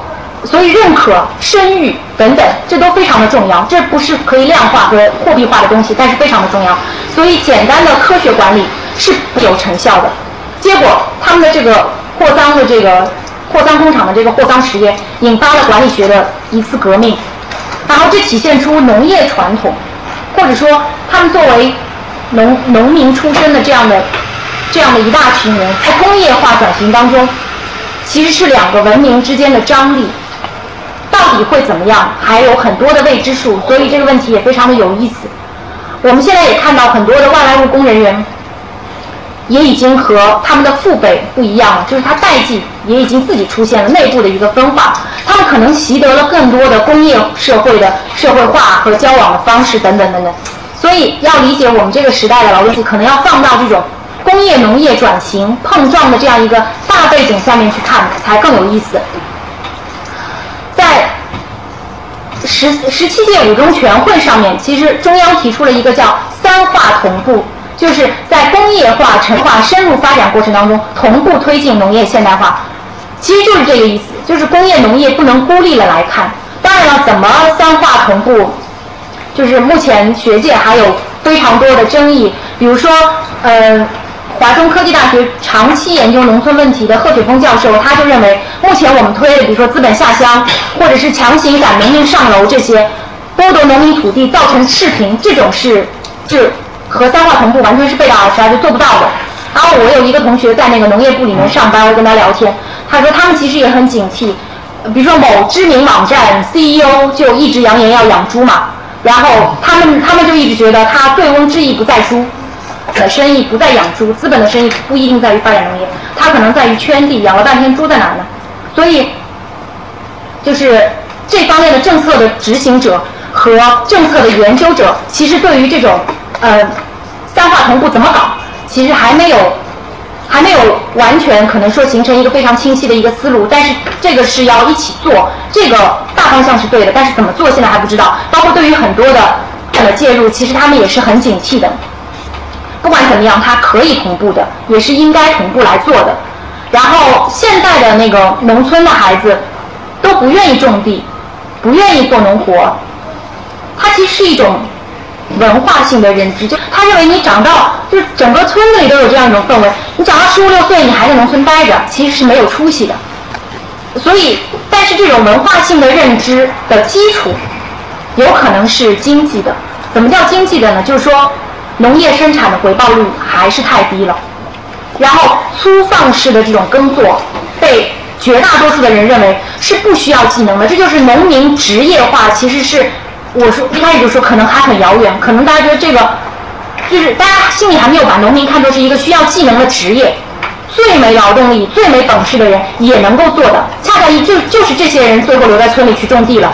所以，认可、声誉等等，这都非常的重要。这不是可以量化和货币化的东西，但是非常的重要。所以，简单的科学管理是有成效的。结果，他们的这个霍桑的这个霍桑工厂的这个霍桑实验，引发了管理学的一次革命。然后，这体现出农业传统，或者说他们作为农农民出身的这样的这样的一大群人，在工业化转型当中，其实是两个文明之间的张力。到底会怎么样？还有很多的未知数，所以这个问题也非常的有意思。我们现在也看到很多的外来务工人员，也已经和他们的父辈不一样了，就是他代际也已经自己出现了内部的一个分化。他们可能习得了更多的工业社会的社会化和交往的方式等等等等。所以要理解我们这个时代的劳动力，可能要放到这种工业农业转型碰撞的这样一个大背景下面去看，才更有意思。在十十七届五中全会上面，其实中央提出了一个叫“三化同步”，就是在工业化、城化深入发展过程当中，同步推进农业现代化。其实就是这个意思，就是工业农业不能孤立了来看。当然了，怎么三化同步，就是目前学界还有非常多的争议。比如说，呃。华中科技大学长期研究农村问题的贺雪峰教授，他就认为，目前我们推的，比如说资本下乡，或者是强行赶农民上楼这些，剥夺农民土地，造成赤贫，这种是，就和三化同步完全是背道而驰，是做不到的。然后我有一个同学在那个农业部里面上班，我跟他聊天，他说他们其实也很警惕，比如说某知名网站 CEO 就一直扬言要养猪嘛，然后他们他们就一直觉得他醉翁之意不在猪。的生意不在养猪，资本的生意不一定在于发展农业，它可能在于圈地，养了半天猪在哪呢？所以，就是这方面的政策的执行者和政策的研究者，其实对于这种呃三化同步怎么搞，其实还没有还没有完全可能说形成一个非常清晰的一个思路。但是这个是要一起做，这个大方向是对的，但是怎么做现在还不知道。包括对于很多的呃介入，其实他们也是很警惕的。不管怎么样，它可以同步的，也是应该同步来做的。然后现在的那个农村的孩子都不愿意种地，不愿意做农活，它其实是一种文化性的认知，就他认为你长到就整个村子里都有这样一种氛围，你长到十五六岁你还在农村待着，其实是没有出息的。所以，但是这种文化性的认知的基础有可能是经济的。怎么叫经济的呢？就是说。农业生产的回报率还是太低了，然后粗放式的这种耕作，被绝大多数的人认为是不需要技能的。这就是农民职业化，其实是我说一开始就说可能还很遥远，可能大家觉得这个就是大家心里还没有把农民看作是一个需要技能的职业，最没劳动力、最没本事的人也能够做的，恰恰就就是这些人最后留在村里去种地了。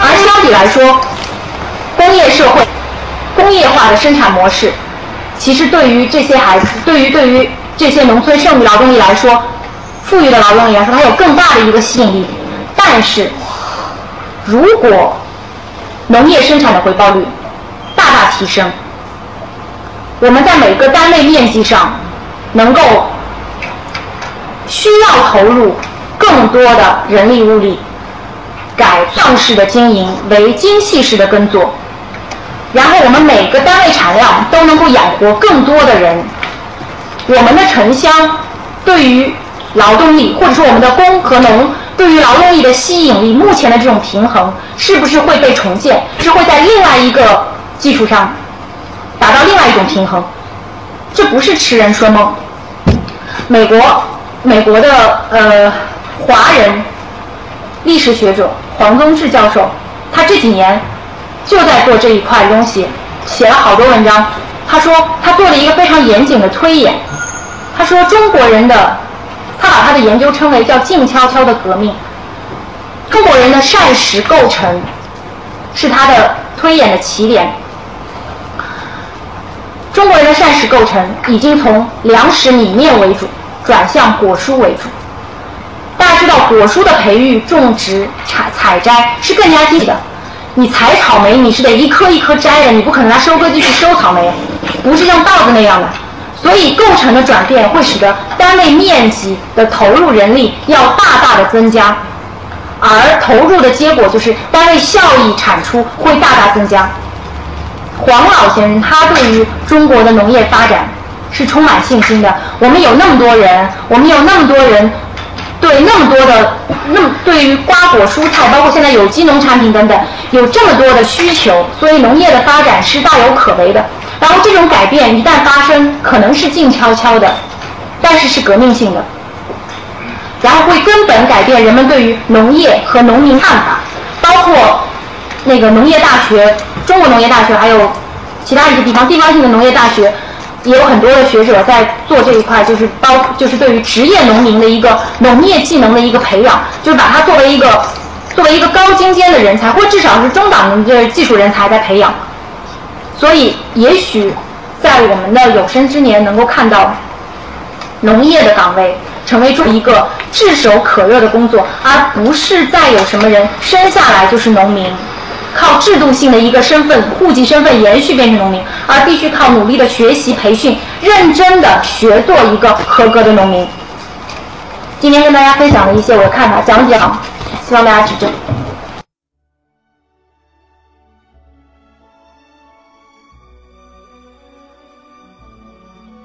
而相比来说，工业社会、工业化的生产模式，其实对于这些孩子，对于对于这些农村剩余劳动力来说，富裕的劳动力来说，它有更大的一个吸引力。但是，如果农业生产的回报率大大提升，我们在每个单位面积上能够需要投入更多的人力物力，改放式的经营为精细式的耕作，然后我们每个单位产量都能够养活更多的人，我们的城乡对于劳动力或者说我们的工和农对于劳动力的吸引力，目前的这种平衡是不是会被重建？是会在另外一个基础上？达到另外一种平衡，这不是痴人说梦。美国，美国的呃华人历史学者黄宗智教授，他这几年就在做这一块东西，写了好多文章。他说他做了一个非常严谨的推演。他说中国人的，他把他的研究称为叫静悄悄的革命。中国人的膳食构成是他的推演的起点。中国人的膳食构成已经从粮食米面为主，转向果蔬为主。大家知道，果蔬的培育、种植、采采摘是更加积极的。你采草莓，你是得一颗一颗摘的，你不可能拿收割机去收草莓，不是像稻子那样的。所以，构成的转变会使得单位面积的投入人力要大大的增加，而投入的结果就是单位效益产出会大大增加。黄老先生，他对于中国的农业发展是充满信心的。我们有那么多人，我们有那么多人，对那么多的，那么对于瓜果蔬菜，包括现在有机农产品等等，有这么多的需求，所以农业的发展是大有可为的。然后这种改变一旦发生，可能是静悄悄的，但是是革命性的，然后会根本改变人们对于农业和农民看法，包括那个农业大学。中国农业大学还有其他一些地方地方性的农业大学，也有很多的学者在做这一块，就是包就是对于职业农民的一个农业技能的一个培养，就是把它作为一个作为一个高精尖的人才，或至少是中档的技术人才在培养。所以，也许在我们的有生之年，能够看到农业的岗位成为做一个炙手可热的工作，而不是再有什么人生下来就是农民。靠制度性的一个身份、户籍身份延续变成农民，而必须靠努力的学习培训、认真的学做一个合格的农民。今天跟大家分享的一些我的看法，讲解好，希望大家指正。